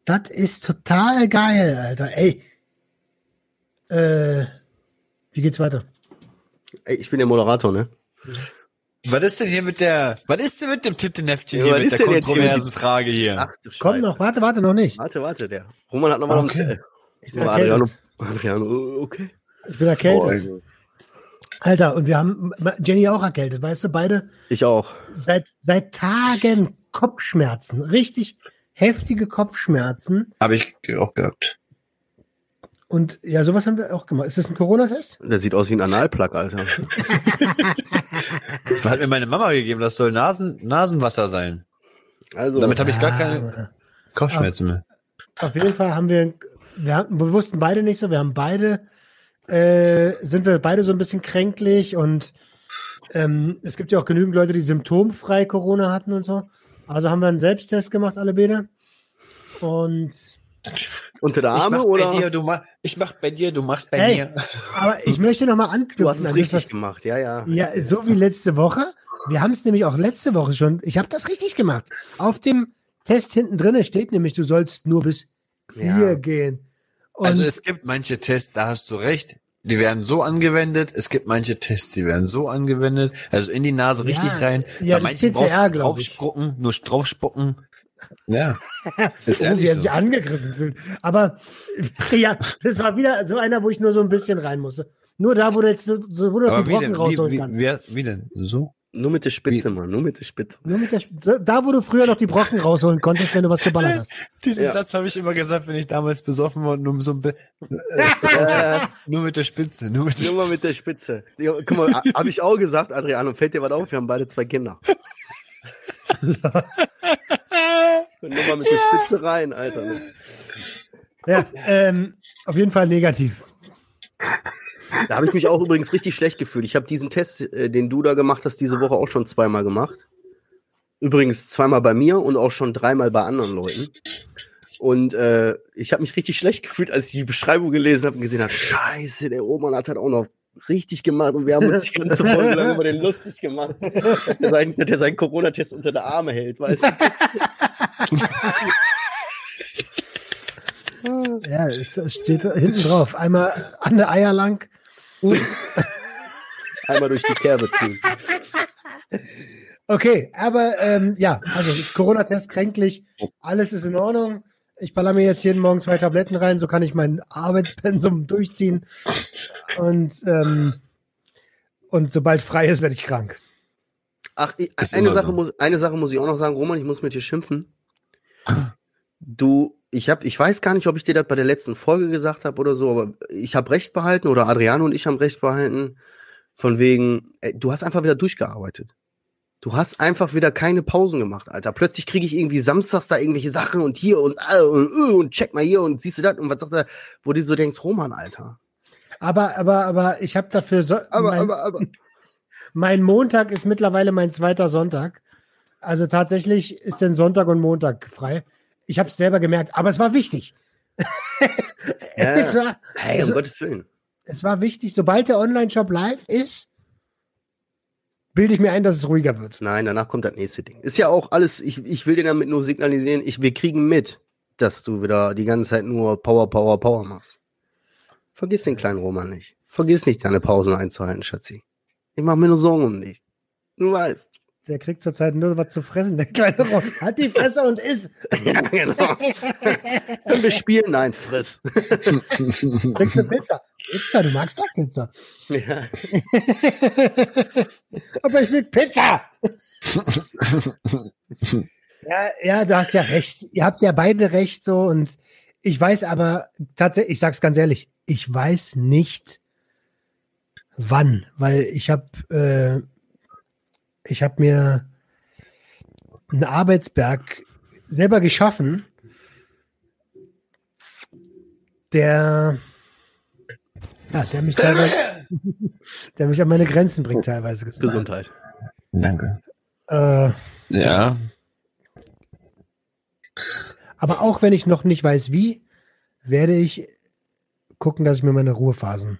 Das ist total geil, Alter. Ey. Äh, wie geht's weiter? Ey, ich bin der Moderator, ne? Was ist denn hier mit der, was ist denn mit dem Tittenheftchen Ja, hier was mit ist der denn jetzt hier mit kontroversen Frage hier? Ach du Komm noch, warte, warte, noch nicht. Warte, warte, der. Roman hat noch mal Okay. einen Zettel. Ich bin Aber Adriano, erkältet. Adriano, oh, okay. Ich bin erkältet. Oh, also, Alter, und wir haben Jenny auch erkältet, weißt du, beide ich auch. seit, seit Tagen Kopfschmerzen, richtig heftige Kopfschmerzen. Habe ich auch gehabt. Und ja, sowas haben wir auch gemacht. Ist das ein Corona-Test? Der sieht aus wie ein Analplug, Alter. Das hat mir meine Mama gegeben, das soll Nasen, Nasenwasser sein. Also, Damit habe ich gar Ja, keine Kopfschmerzen mehr. Auf jeden Fall haben wir, wir, haben, wir wussten beide nicht so, wir haben beide, äh, sind wir beide so ein bisschen kränklich und ähm, es gibt ja auch genügend Leute, die symptomfrei Corona hatten und so. Also haben wir einen Selbsttest gemacht, alle beide. Und unter der Ich Arme mach oder? bei dir, du mach, ich mach bei dir, du machst bei Ey, mir. aber ich möchte noch mal Du anknüpfen hast es richtig was, gemacht, ja, ja. Ja, so wie letzte Woche. Wir haben es nämlich auch letzte Woche schon. Ich habe das richtig gemacht. Auf dem Test hinten drinne steht nämlich, du sollst nur bis Ja. hier gehen. Und Also es gibt manche Tests, da hast du recht, die werden so angewendet. Es gibt manche Tests, die werden so angewendet. Also in die Nase Ja, richtig rein. ja, Bei manchen PCR, brauchst du ich. draufspucken, nur draufspucken. Ja. Ist Oh, wie ehrlich er so. sich angegriffen fühlt. Aber ja, das war wieder so einer, wo ich nur so ein bisschen rein musste. Nur da, wo du jetzt so, wo du die Brocken rausholen wie, kannst. wie, wie denn? So? Nur mit der Spitze, Mann, nur mit der Spitze. Nur mit der, Sp- da, wo du früher noch die Brocken rausholen konntest, wenn du was geballert hast. Diesen Ja. Satz habe ich immer gesagt, wenn ich damals besoffen war, nur so ein bi- Äh, nur mit der Spitze, nur mit der nur mal mit der Spitze. Ja, guck mal, habe ich auch gesagt, Adriano, fällt dir was auf? Wir haben beide zwei Kinder. Und nur mal mit der Spitze rein, Alter. Ja, ähm, auf jeden Fall negativ. Da habe ich mich auch übrigens richtig schlecht gefühlt. Ich habe diesen Test, äh, den du da gemacht hast, diese Woche auch schon zweimal gemacht. Übrigens zweimal bei mir und auch schon dreimal bei anderen Leuten. Und äh, ich habe mich richtig schlecht gefühlt, als ich die Beschreibung gelesen habe und gesehen habe, scheiße, der Roman hat halt auch noch richtig gemacht und wir haben uns die ganze Folge lang über den lustig gemacht, dass der seinen, seinen Corona-Test unter der Arme hält, weißt du? Ja, es, es steht hinten drauf. Einmal an der Eier lang. Einmal durch die Kerbe ziehen. Okay, aber ähm, ja, also Corona-Test kränklich, alles ist in Ordnung. Ich baller mir jetzt jeden Morgen zwei Tabletten rein, so kann ich mein Arbeitspensum durchziehen. Und, ähm, und sobald frei ist, werde ich krank. Ach, ich, eine, Sache so. muss, eine Sache muss ich auch noch sagen, Roman, ich muss mit dir schimpfen. Du, ich hab, ich weiß gar nicht, ob ich dir das bei der letzten Folge gesagt habe oder so, aber ich habe Recht behalten oder Adriano und ich haben Recht behalten, von wegen, ey, du hast einfach wieder durchgearbeitet. Du hast einfach wieder keine Pausen gemacht, Alter. Plötzlich kriege ich irgendwie samstags da irgendwelche Sachen und hier und äh, und, äh, und check mal hier und siehst du das und was sagt er, wo du so denkst, Roman, Alter. Aber, aber, aber ich habe dafür so, Aber, mein, aber, aber. mein Montag ist mittlerweile mein zweiter Sonntag. Also tatsächlich ist denn Sonntag und Montag frei. Ich habe es selber gemerkt, aber es war wichtig. es, Ja. war, Hey, um Also- Gottes Willen. es war wichtig, sobald der Online-Shop live ist, bilde ich mir ein, dass es ruhiger wird. Nein, danach kommt das nächste Ding. Ist ja auch alles, ich, ich will dir damit nur signalisieren, ich, wir kriegen mit, dass du wieder die ganze Zeit nur Power, Power, Power machst. Vergiss den kleinen Roman nicht. Vergiss nicht, deine Pausen einzuhalten, Schatzi. Ich mache mir nur Sorgen um dich. Du weißt. Der kriegt zurzeit nur was zu fressen, der kleine Rock. Halt die Fresse und iss. ja, genau. Können wir spielen? Nein, friss. Kriegst eine Pizza. Pizza, du magst doch Pizza. ja. Aber ich will Pizza. ja, ja, du hast ja recht. Ihr habt ja beide recht so und ich weiß aber tatsächlich, ich sag's ganz ehrlich, ich weiß nicht wann, weil ich habe äh, ich habe mir einen Arbeitsberg selber geschaffen, der ja, der mich teilweise, der mich an meine Grenzen bringt teilweise. Gesundheit. Danke. Äh, Ja. Aber auch wenn ich noch nicht weiß, wie, werde ich gucken, dass ich mir meine Ruhephasen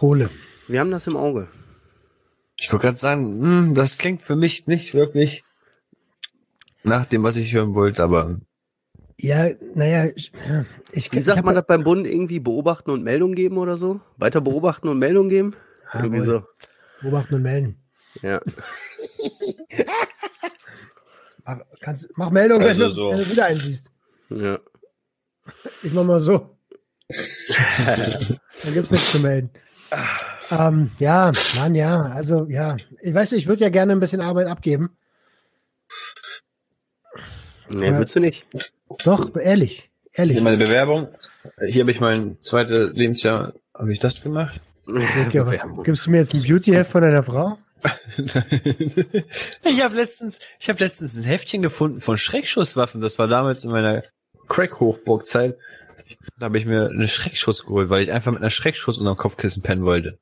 hole. Wir haben das im Auge. Ich wollte gerade sagen, hm, das klingt für mich nicht wirklich nach dem, was ich hören wollte, aber Ja, naja, ich, ich Wie sagt ich man das beim Bund irgendwie? Beobachten und Meldung geben oder so? Weiter beobachten und Meldung geben? Irgendwie Jawohl. so. Beobachten und melden. Ja. Mach, kannst, mach Meldung, Also wenn, du, so. wenn du wieder einsiehst. ja. Ich mach mal so. Dann gibt's nichts zu melden. Ähm, ja, Mann, ja. Also, ja. Ich weiß, ich würde ja gerne ein bisschen Arbeit abgeben. Nee, willst du nicht. Doch, ehrlich. Ehrlich. hier meine Bewerbung. Hier habe ich mein zweites Lebensjahr, habe ich das gemacht? Okay, was, gibst du mir jetzt ein Beauty-Heft von deiner Frau? ich habe letztens, ich habe letztens ein Heftchen gefunden von Schreckschusswaffen. Das war damals in meiner Crack-Hochburg-Zeit. Da habe ich mir einen Schreckschuss geholt, weil ich einfach mit einer Schreckschuss unterm Kopfkissen pennen wollte.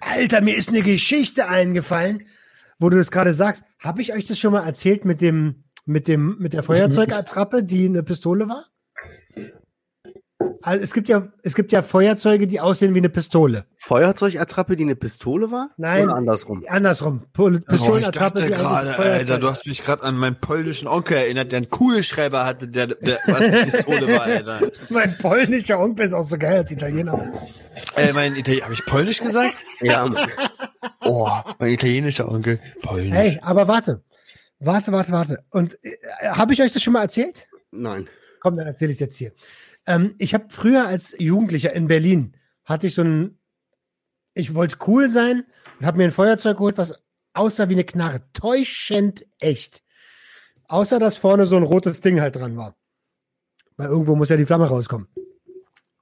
Alter, mir ist eine Geschichte eingefallen, wo du das gerade sagst. Habe ich euch das schon mal erzählt mit dem, mit dem, mit der Feuerzeugattrappe, die eine Pistole war? Also es gibt ja, es gibt ja Feuerzeuge, die aussehen wie eine Pistole. Feuerzeugattrappe, die eine Pistole war? Nein. Oder andersrum? Andersrum. Pistolenattrappe, die eigentlich Feuerzeug- hast mich gerade an meinen polnischen Onkel erinnert, der einen Kugelschreiber hatte, der, der was eine Pistole war, Alter. Mein polnischer Onkel ist auch so geil als Italiener. Äh, mein Italiener, habe ich polnisch gesagt? Ja, Mann. Oh, mein italienischer Onkel. Polnisch. Hey, aber warte. Warte, warte, warte. Und äh, habe ich euch das schon mal erzählt? Nein. Komm, dann erzähle ich es jetzt hier. Ähm, ich habe früher als Jugendlicher in Berlin, hatte ich so ein, ich wollte cool sein und habe mir ein Feuerzeug geholt, was aussah wie eine Knarre. Täuschend echt. Außer, dass vorne so ein rotes Ding halt dran war. Weil irgendwo muss ja die Flamme rauskommen.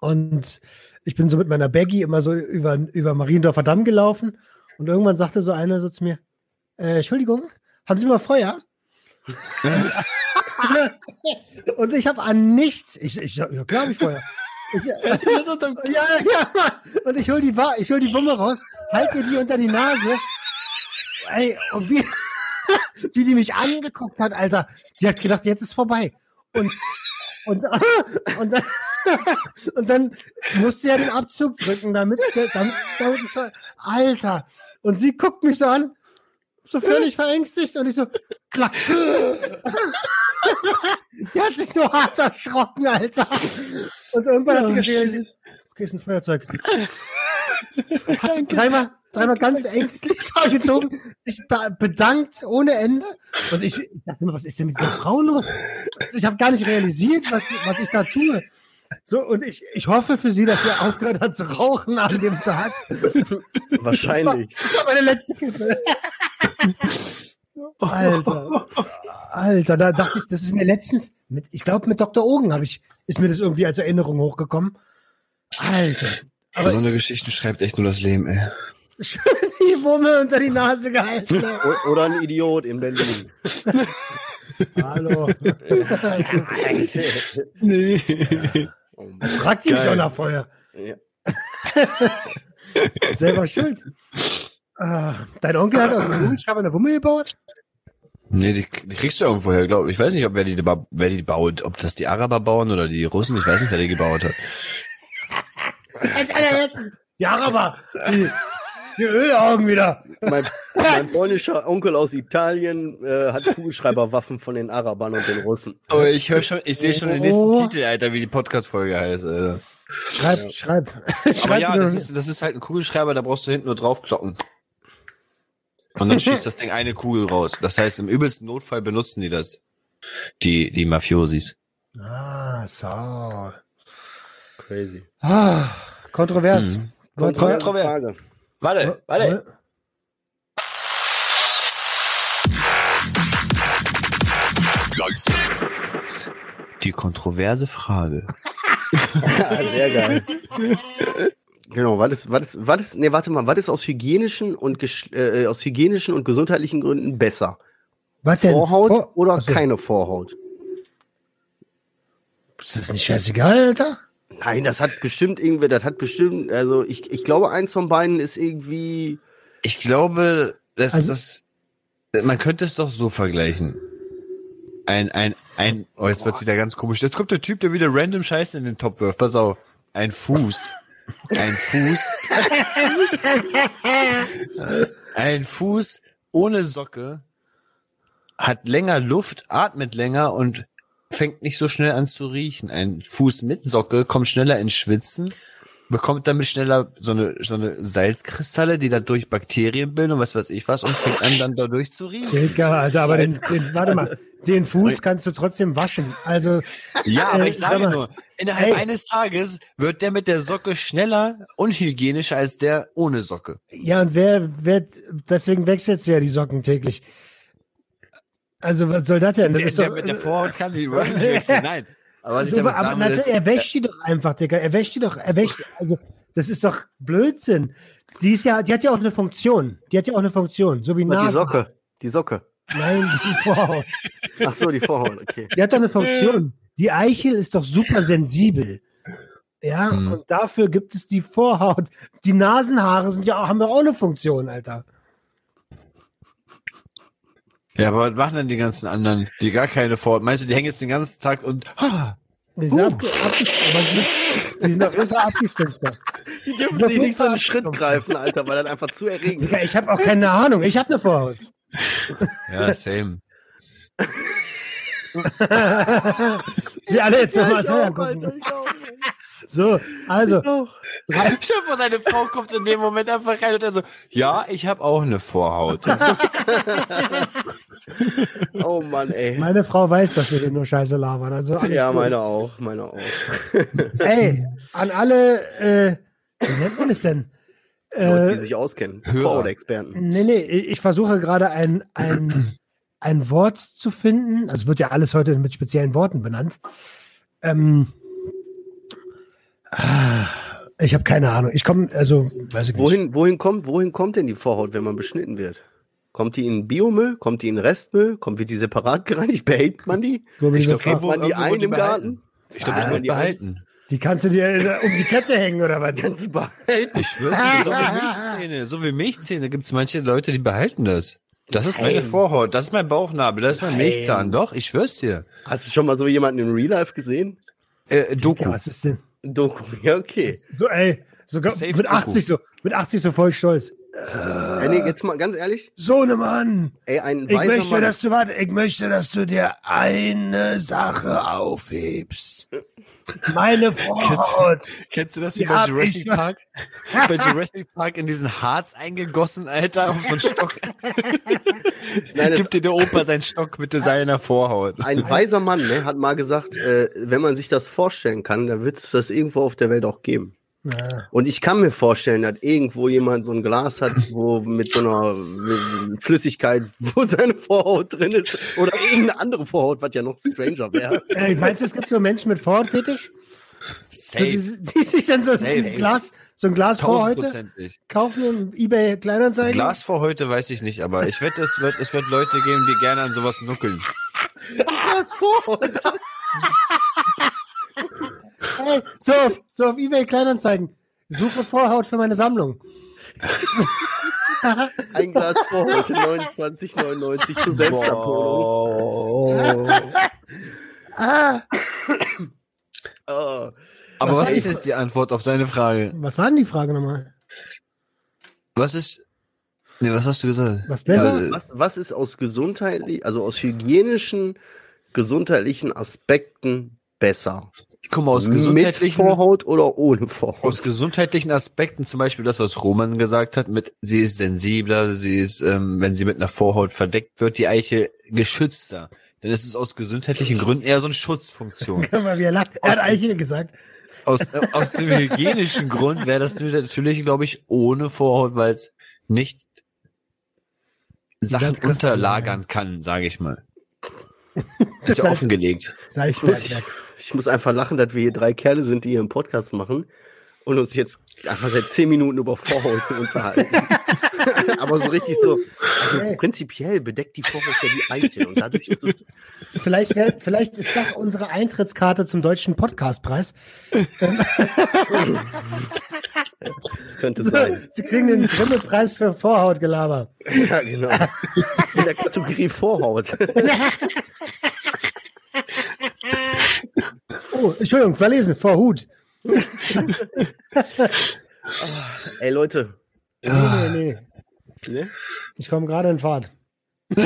Und ich bin so mit meiner Baggy immer so über, über Mariendorfer Damm gelaufen und irgendwann sagte so einer so zu mir, äh, Entschuldigung, haben Sie mal Feuer? Und ich habe an nichts, ich, ich ja, klar hab ich Feuer. Ich, ja, ja, Mann. und ich hol die, ich hol die Wumme raus, halte die unter die Nase. Ey, und wie, wie die mich angeguckt hat, Alter. Die hat gedacht, jetzt ist vorbei. Und, und, und dann, und dann musste sie ja den Abzug drücken, damit, damit, damit Alter. Und sie guckt mich so an, so völlig verängstigt und ich so, klack. Die hat sich so hart erschrocken, Alter. Und irgendwann hat sie Oh, gesehen, okay, ist ein Feuerzeug. Hat sie dreimal, dreimal ganz ängstlich da gezogen, sich be bedankt ohne Ende. Und ich, ich dachte immer, was ist denn mit dieser Frau los? Ich habe gar nicht realisiert, was, was ich da tue. So, und ich, ich hoffe für sie, dass sie aufgehört hat zu rauchen an dem Tag. Wahrscheinlich. Das war meine letzte Kippe. Alter. Alter, da dachte ich, das ist mir letztens mit, ich glaube, mit Dr. Ogen habe ich, ist mir das irgendwie als Erinnerung hochgekommen. Alter. Aber so eine Geschichte schreibt echt nur das Leben, ey. die Wumme unter die Nase gehalten. Oder ein Idiot in Berlin. Hallo. Nee. Oh. Fragt Geil. auch nach Feuer. Ja. Selber schuld. Ah, dein Onkel hat aus dem Kugelschreiber eine Wumme gebaut? Nee, die, die kriegst du irgendwo her, glaube ich. Ich weiß nicht, ob wer die, wer die baut, ob das die Araber bauen oder die Russen, ich weiß nicht, wer die gebaut hat. Als aber die, die Ölaugen wieder. Mein, mein polnischer Onkel aus Italien äh, hat Kugelschreiberwaffen von den Arabern und den Russen. Oh, ich höre schon, ich sehe schon den nächsten Oh. Titel, Alter, wie die Podcast-Folge heißt, Alter. Schreib, schreib. Aber schreib ja, mir das ist, das ist halt ein Kugelschreiber, da brauchst du hinten nur draufkloppen. Und dann schießt das Ding eine Kugel raus. Das heißt, im übelsten Notfall benutzen die das. Die, die Mafiosis. Ah, so. Crazy. Ah, kontrovers. Mhm. Kontrovers. Kontrovers. Warte, warte. Die kontroverse Frage. Ja, sehr geil. Genau, was ist, was ist, was ist, nee, warte mal, was ist aus hygienischen und gesch- äh, aus hygienischen und gesundheitlichen Gründen besser? Was denn? Vorhaut Vor- oder Achso. keine Vorhaut? Ist das nicht scheißegal, Alter? Nein, das hat bestimmt irgendwie, das hat bestimmt, also ich, ich glaube, eins von beiden ist irgendwie, Ich glaube, dass Also- das, man könnte es doch so vergleichen. ein, ein, ein, oh, jetzt wird's wieder ganz komisch. Jetzt kommt der Typ, der wieder random Scheiße in den Top wirft. Pass auf. Ein Fuß. Ein Fuß. ein Fuß ohne Socke hat länger Luft, atmet länger und fängt nicht so schnell an zu riechen. Ein Fuß mit Socke kommt schneller ins Schwitzen, bekommt damit schneller so eine, so eine Salzkristalle, die dadurch Bakterien bilden und was weiß ich was und fängt an dann dadurch zu riechen. Digga, Alter, aber den, den, warte mal, den Fuß kannst du trotzdem waschen. Also, Ja, aber Äh, ich sage sag nur, innerhalb ey. eines Tages wird der mit der Socke schneller unhygienischer als der ohne Socke. ja, und wer, wer, deswegen wechselst du ja die Socken täglich. Also, was soll das denn? Das Der, ist der doch, mit der Vorhaut kann die überhaupt nicht wechseln. Nein. Aber was ich so, damit aber sagen will, ist, er wäscht die doch einfach, Digga. Er wäscht die doch, er wäscht, also, das ist doch Blödsinn. Die ist ja, die hat ja auch eine Funktion. Die hat ja auch eine Funktion, so wie Die Nase. Socke. Die Socke. Nein, die Vorhaut. Ach so, die Vorhaut, okay. Die hat doch eine Funktion. Die Eichel ist doch super sensibel. Ja, Hm. und dafür gibt es die Vorhaut. Die Nasenhaare sind ja auch, haben ja auch eine Funktion, Alter. Ja, aber was machen denn die ganzen anderen, die gar keine Vorhaut? Meinst du, die hängen jetzt den ganzen Tag und, ah, Die sind, Uh. aber die, sind- die sind auf jeden Fall abgestimmt. doch. Die dürfen sich nicht so einen Schritt greifen, Alter, weil das einfach zu erregend ist. Ich habe auch keine Ahnung. Ich habe eine Vorhaut. ja, same. Wir alle jetzt nochmal selber gucken. So, also, Stell dir vor, seine Frau kommt in dem Moment einfach rein und er so, ja, ich habe auch eine Vorhaut. Oh Mann, ey. meine Frau weiß, dass wir hier nur Scheiße labern. Also alles Ja, gut. meine auch, meine auch. Ey, an alle, äh, wie nennt man es denn? Leute, die Äh, sich auskennen. Hörer. Vorhaut-Experten. nee, nee, ich versuche gerade ein, ein, ein Wort zu finden. Also wird ja alles heute mit speziellen Worten benannt. Ähm, ich habe keine Ahnung. Ich komme, also, weiß ich nicht. Wohin, wohin, kommt, wohin kommt denn die Vorhaut, wenn man beschnitten wird? Kommt die in Biomüll? Kommt die in Restmüll? Kommt wird die separat gereinigt? Behält man die? Ich ich glaub, gefragt? Pflanzt man die irgendwo ein im Garten? behalten. Ich glaube, Ah, ich die behalten. Die kannst du dir um die Kette hängen oder was? Kannst du behalten? Ich schwör's dir, so wie Milchzähne, so wie Milchzähne gibt's manche Leute, die behalten das. Das ist meine Nein. Vorhaut, das ist mein Bauchnabel, das ist mein Nein. Milchzahn. Doch, ich schwör's dir. Hast du schon mal so jemanden im Real Life gesehen? Äh, Doku. Was ist denn? Doku. Ja, okay. So, ey, sogar Safe mit 80 so, mit 80 so voll stolz. Ey, nee, jetzt mal ganz ehrlich. Sohnemann, Ey, ein ich weiser möchte, Mann. dass du, warte, ich möchte, dass du dir eine Sache aufhebst. Meine Vorhaut. Kennst du das wie bei Jurassic. Park? bei Jurassic Park in diesen Harz eingegossen, Alter, auf so einen Stock. Nein, Gibt dir der Opa seinen Stock mit seiner Vorhaut. Ein weiser Mann ne, hat mal gesagt, äh, wenn man sich das vorstellen kann, dann wird es das irgendwo auf der Welt auch geben. Ja. Und ich kann mir vorstellen, dass irgendwo jemand so ein Glas hat, wo mit so einer Flüssigkeit, wo seine Vorhaut drin ist, oder irgendeine andere Vorhaut, was ja noch stranger wäre. Ey, meinst du, es gibt so Menschen mit Vorhautfetisch? So, die, Safe. die sich dann so Safe. ein Glas, so ein Glas Vorhäute Tausendprozentig. kaufen im eBay Kleinanzeigen? Glas vor heute weiß ich nicht, aber ich wette, es wird, es wird Leute geben, die gerne an sowas nuckeln. So, auf- so auf eBay Kleinanzeigen. Suche Vorhaut für meine Sammlung. Ein Glas Vorhaut, 29,99 zur Selbstabholung. Ah, Oh. Aber Was was ist jetzt die Antwort auf seine Frage? was war denn die Frage nochmal? Was ist. Nee, was hast du gesagt? Was besser? Ja, Was, was ist aus gesundheitlich, also aus hygienischen, gesundheitlichen Aspekten besser? Guck mal, aus Mit gesundheitlichen, Vorhaut oder ohne Vorhaut? aus gesundheitlichen Aspekten, zum Beispiel das, was Roman gesagt hat, mit sie ist sensibler, sie ist, ähm, wenn sie mit einer Vorhaut verdeckt wird, die Eiche geschützter. Dann ist es aus gesundheitlichen Gründen eher so eine Schutzfunktion. Guck mal, wie er lacht. Er hat Aus- Eichel gesagt. Aus, äh, aus dem hygienischen Grund wäre das natürlich, glaube ich, ohne Vorhaut, weil es nicht Sachen unterlagern kann, sage ich mal. Ist ja offengelegt. Sag ich Ich mal. Ich muss einfach lachen, dass wir hier drei Kerle sind, die hier einen Podcast machen und uns jetzt einfach seit zehn Minuten über Vorhaut unterhalten. Aber so richtig so, also prinzipiell bedeckt die Vorhaut ja die Eichel und dadurch ist es, Vielleicht, wär, vielleicht ist das unsere Eintrittskarte zum deutschen Podcastpreis. das könnte sein. Sie kriegen den Grimme-Preis für Vorhautgelaber. Ja, genau. In der Kategorie Vorhaut. Oh, Entschuldigung, verlesen, vor Hut. Ey, Leute. Nee, nee, nee. Ne? Ich komme gerade in Fahrt.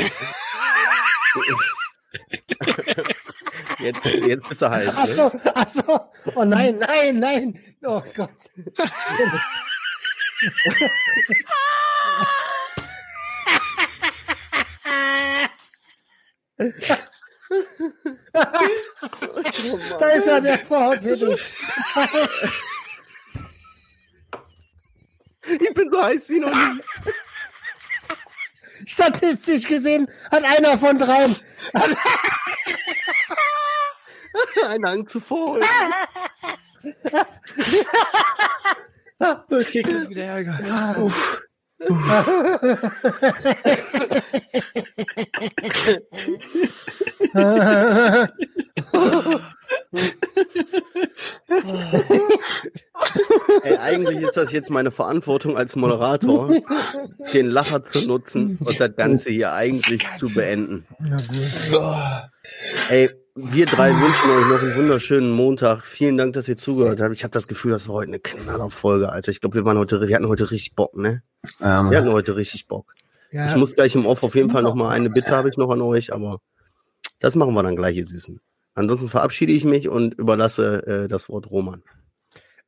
Jetzt, jetzt bist du. Ach Ne? so, ach so. Oh nein, nein, nein. Oh Gott. Da ist er, der Vorhautfetisch. Ich bin so heiß wie noch nie. Statistisch gesehen hat einer von dreien. Ein Hang zu voll. Ich krieg gleich wieder Ärger. Uff. Ey, eigentlich ist das jetzt meine Verantwortung als Moderator, den Lacher zu nutzen und das Ganze hier eigentlich zu beenden. Ey, wir drei wünschen euch noch einen wunderschönen Montag. Vielen Dank, dass ihr zugehört habt. Ich habe das Gefühl, das war heute eine Knallerfolge, Alter. Ich glaube, wir waren heute, wir hatten heute richtig Bock, ne? Ähm, Wir hatten heute richtig Bock. Ja, Ich muss gleich im Off auf jeden Fall noch mal eine Bitte habe ich noch an euch, aber das machen wir dann gleich, ihr Süßen. Ansonsten verabschiede ich mich und überlasse äh, das Wort Roman.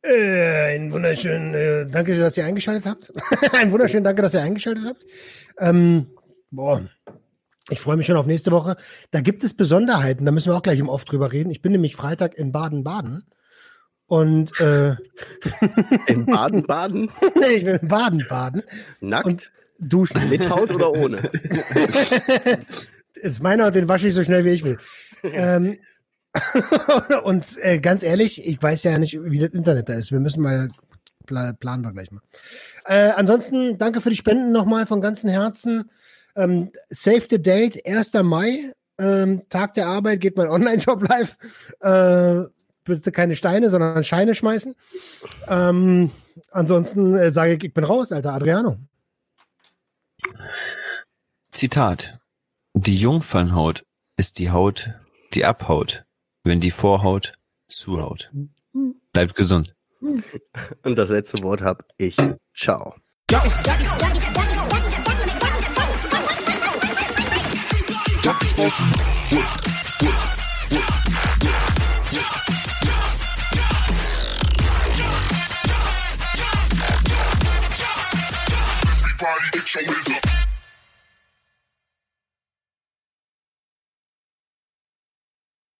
Äh, ein wunderschönen äh, Danke, dass ihr eingeschaltet habt. ein wunderschönen Danke, dass ihr eingeschaltet habt. Ähm, boah, ich freue mich schon auf nächste Woche. Da gibt es Besonderheiten, da müssen wir auch gleich im Off drüber reden. Ich bin nämlich Freitag in Baden-Baden. Und äh, In Baden-Baden? ich bin in Baden-Baden. Nackt? Und duschen. mit Haut oder ohne? Ist meiner und den wasche ich so schnell wie ich will. ähm, und äh, ganz ehrlich, ich weiß ja nicht, wie das Internet da ist. Wir müssen mal pla planen wir gleich mal. Äh, ansonsten danke für die Spenden nochmal von ganzem Herzen. Ähm, save the date, 1. Mai, ähm, Tag der Arbeit, geht mein Online-Shop live. Äh, bitte keine Steine, sondern Scheine schmeißen. Ähm, ansonsten äh, sage ich, ich bin raus, alter Adriano. Zitat. Die Jungfernhaut ist die Haut, die abhaut, wenn die Vorhaut zuhaut. Bleibt gesund. Und das letzte Wort habe ich. Ciao. Everybody get your up.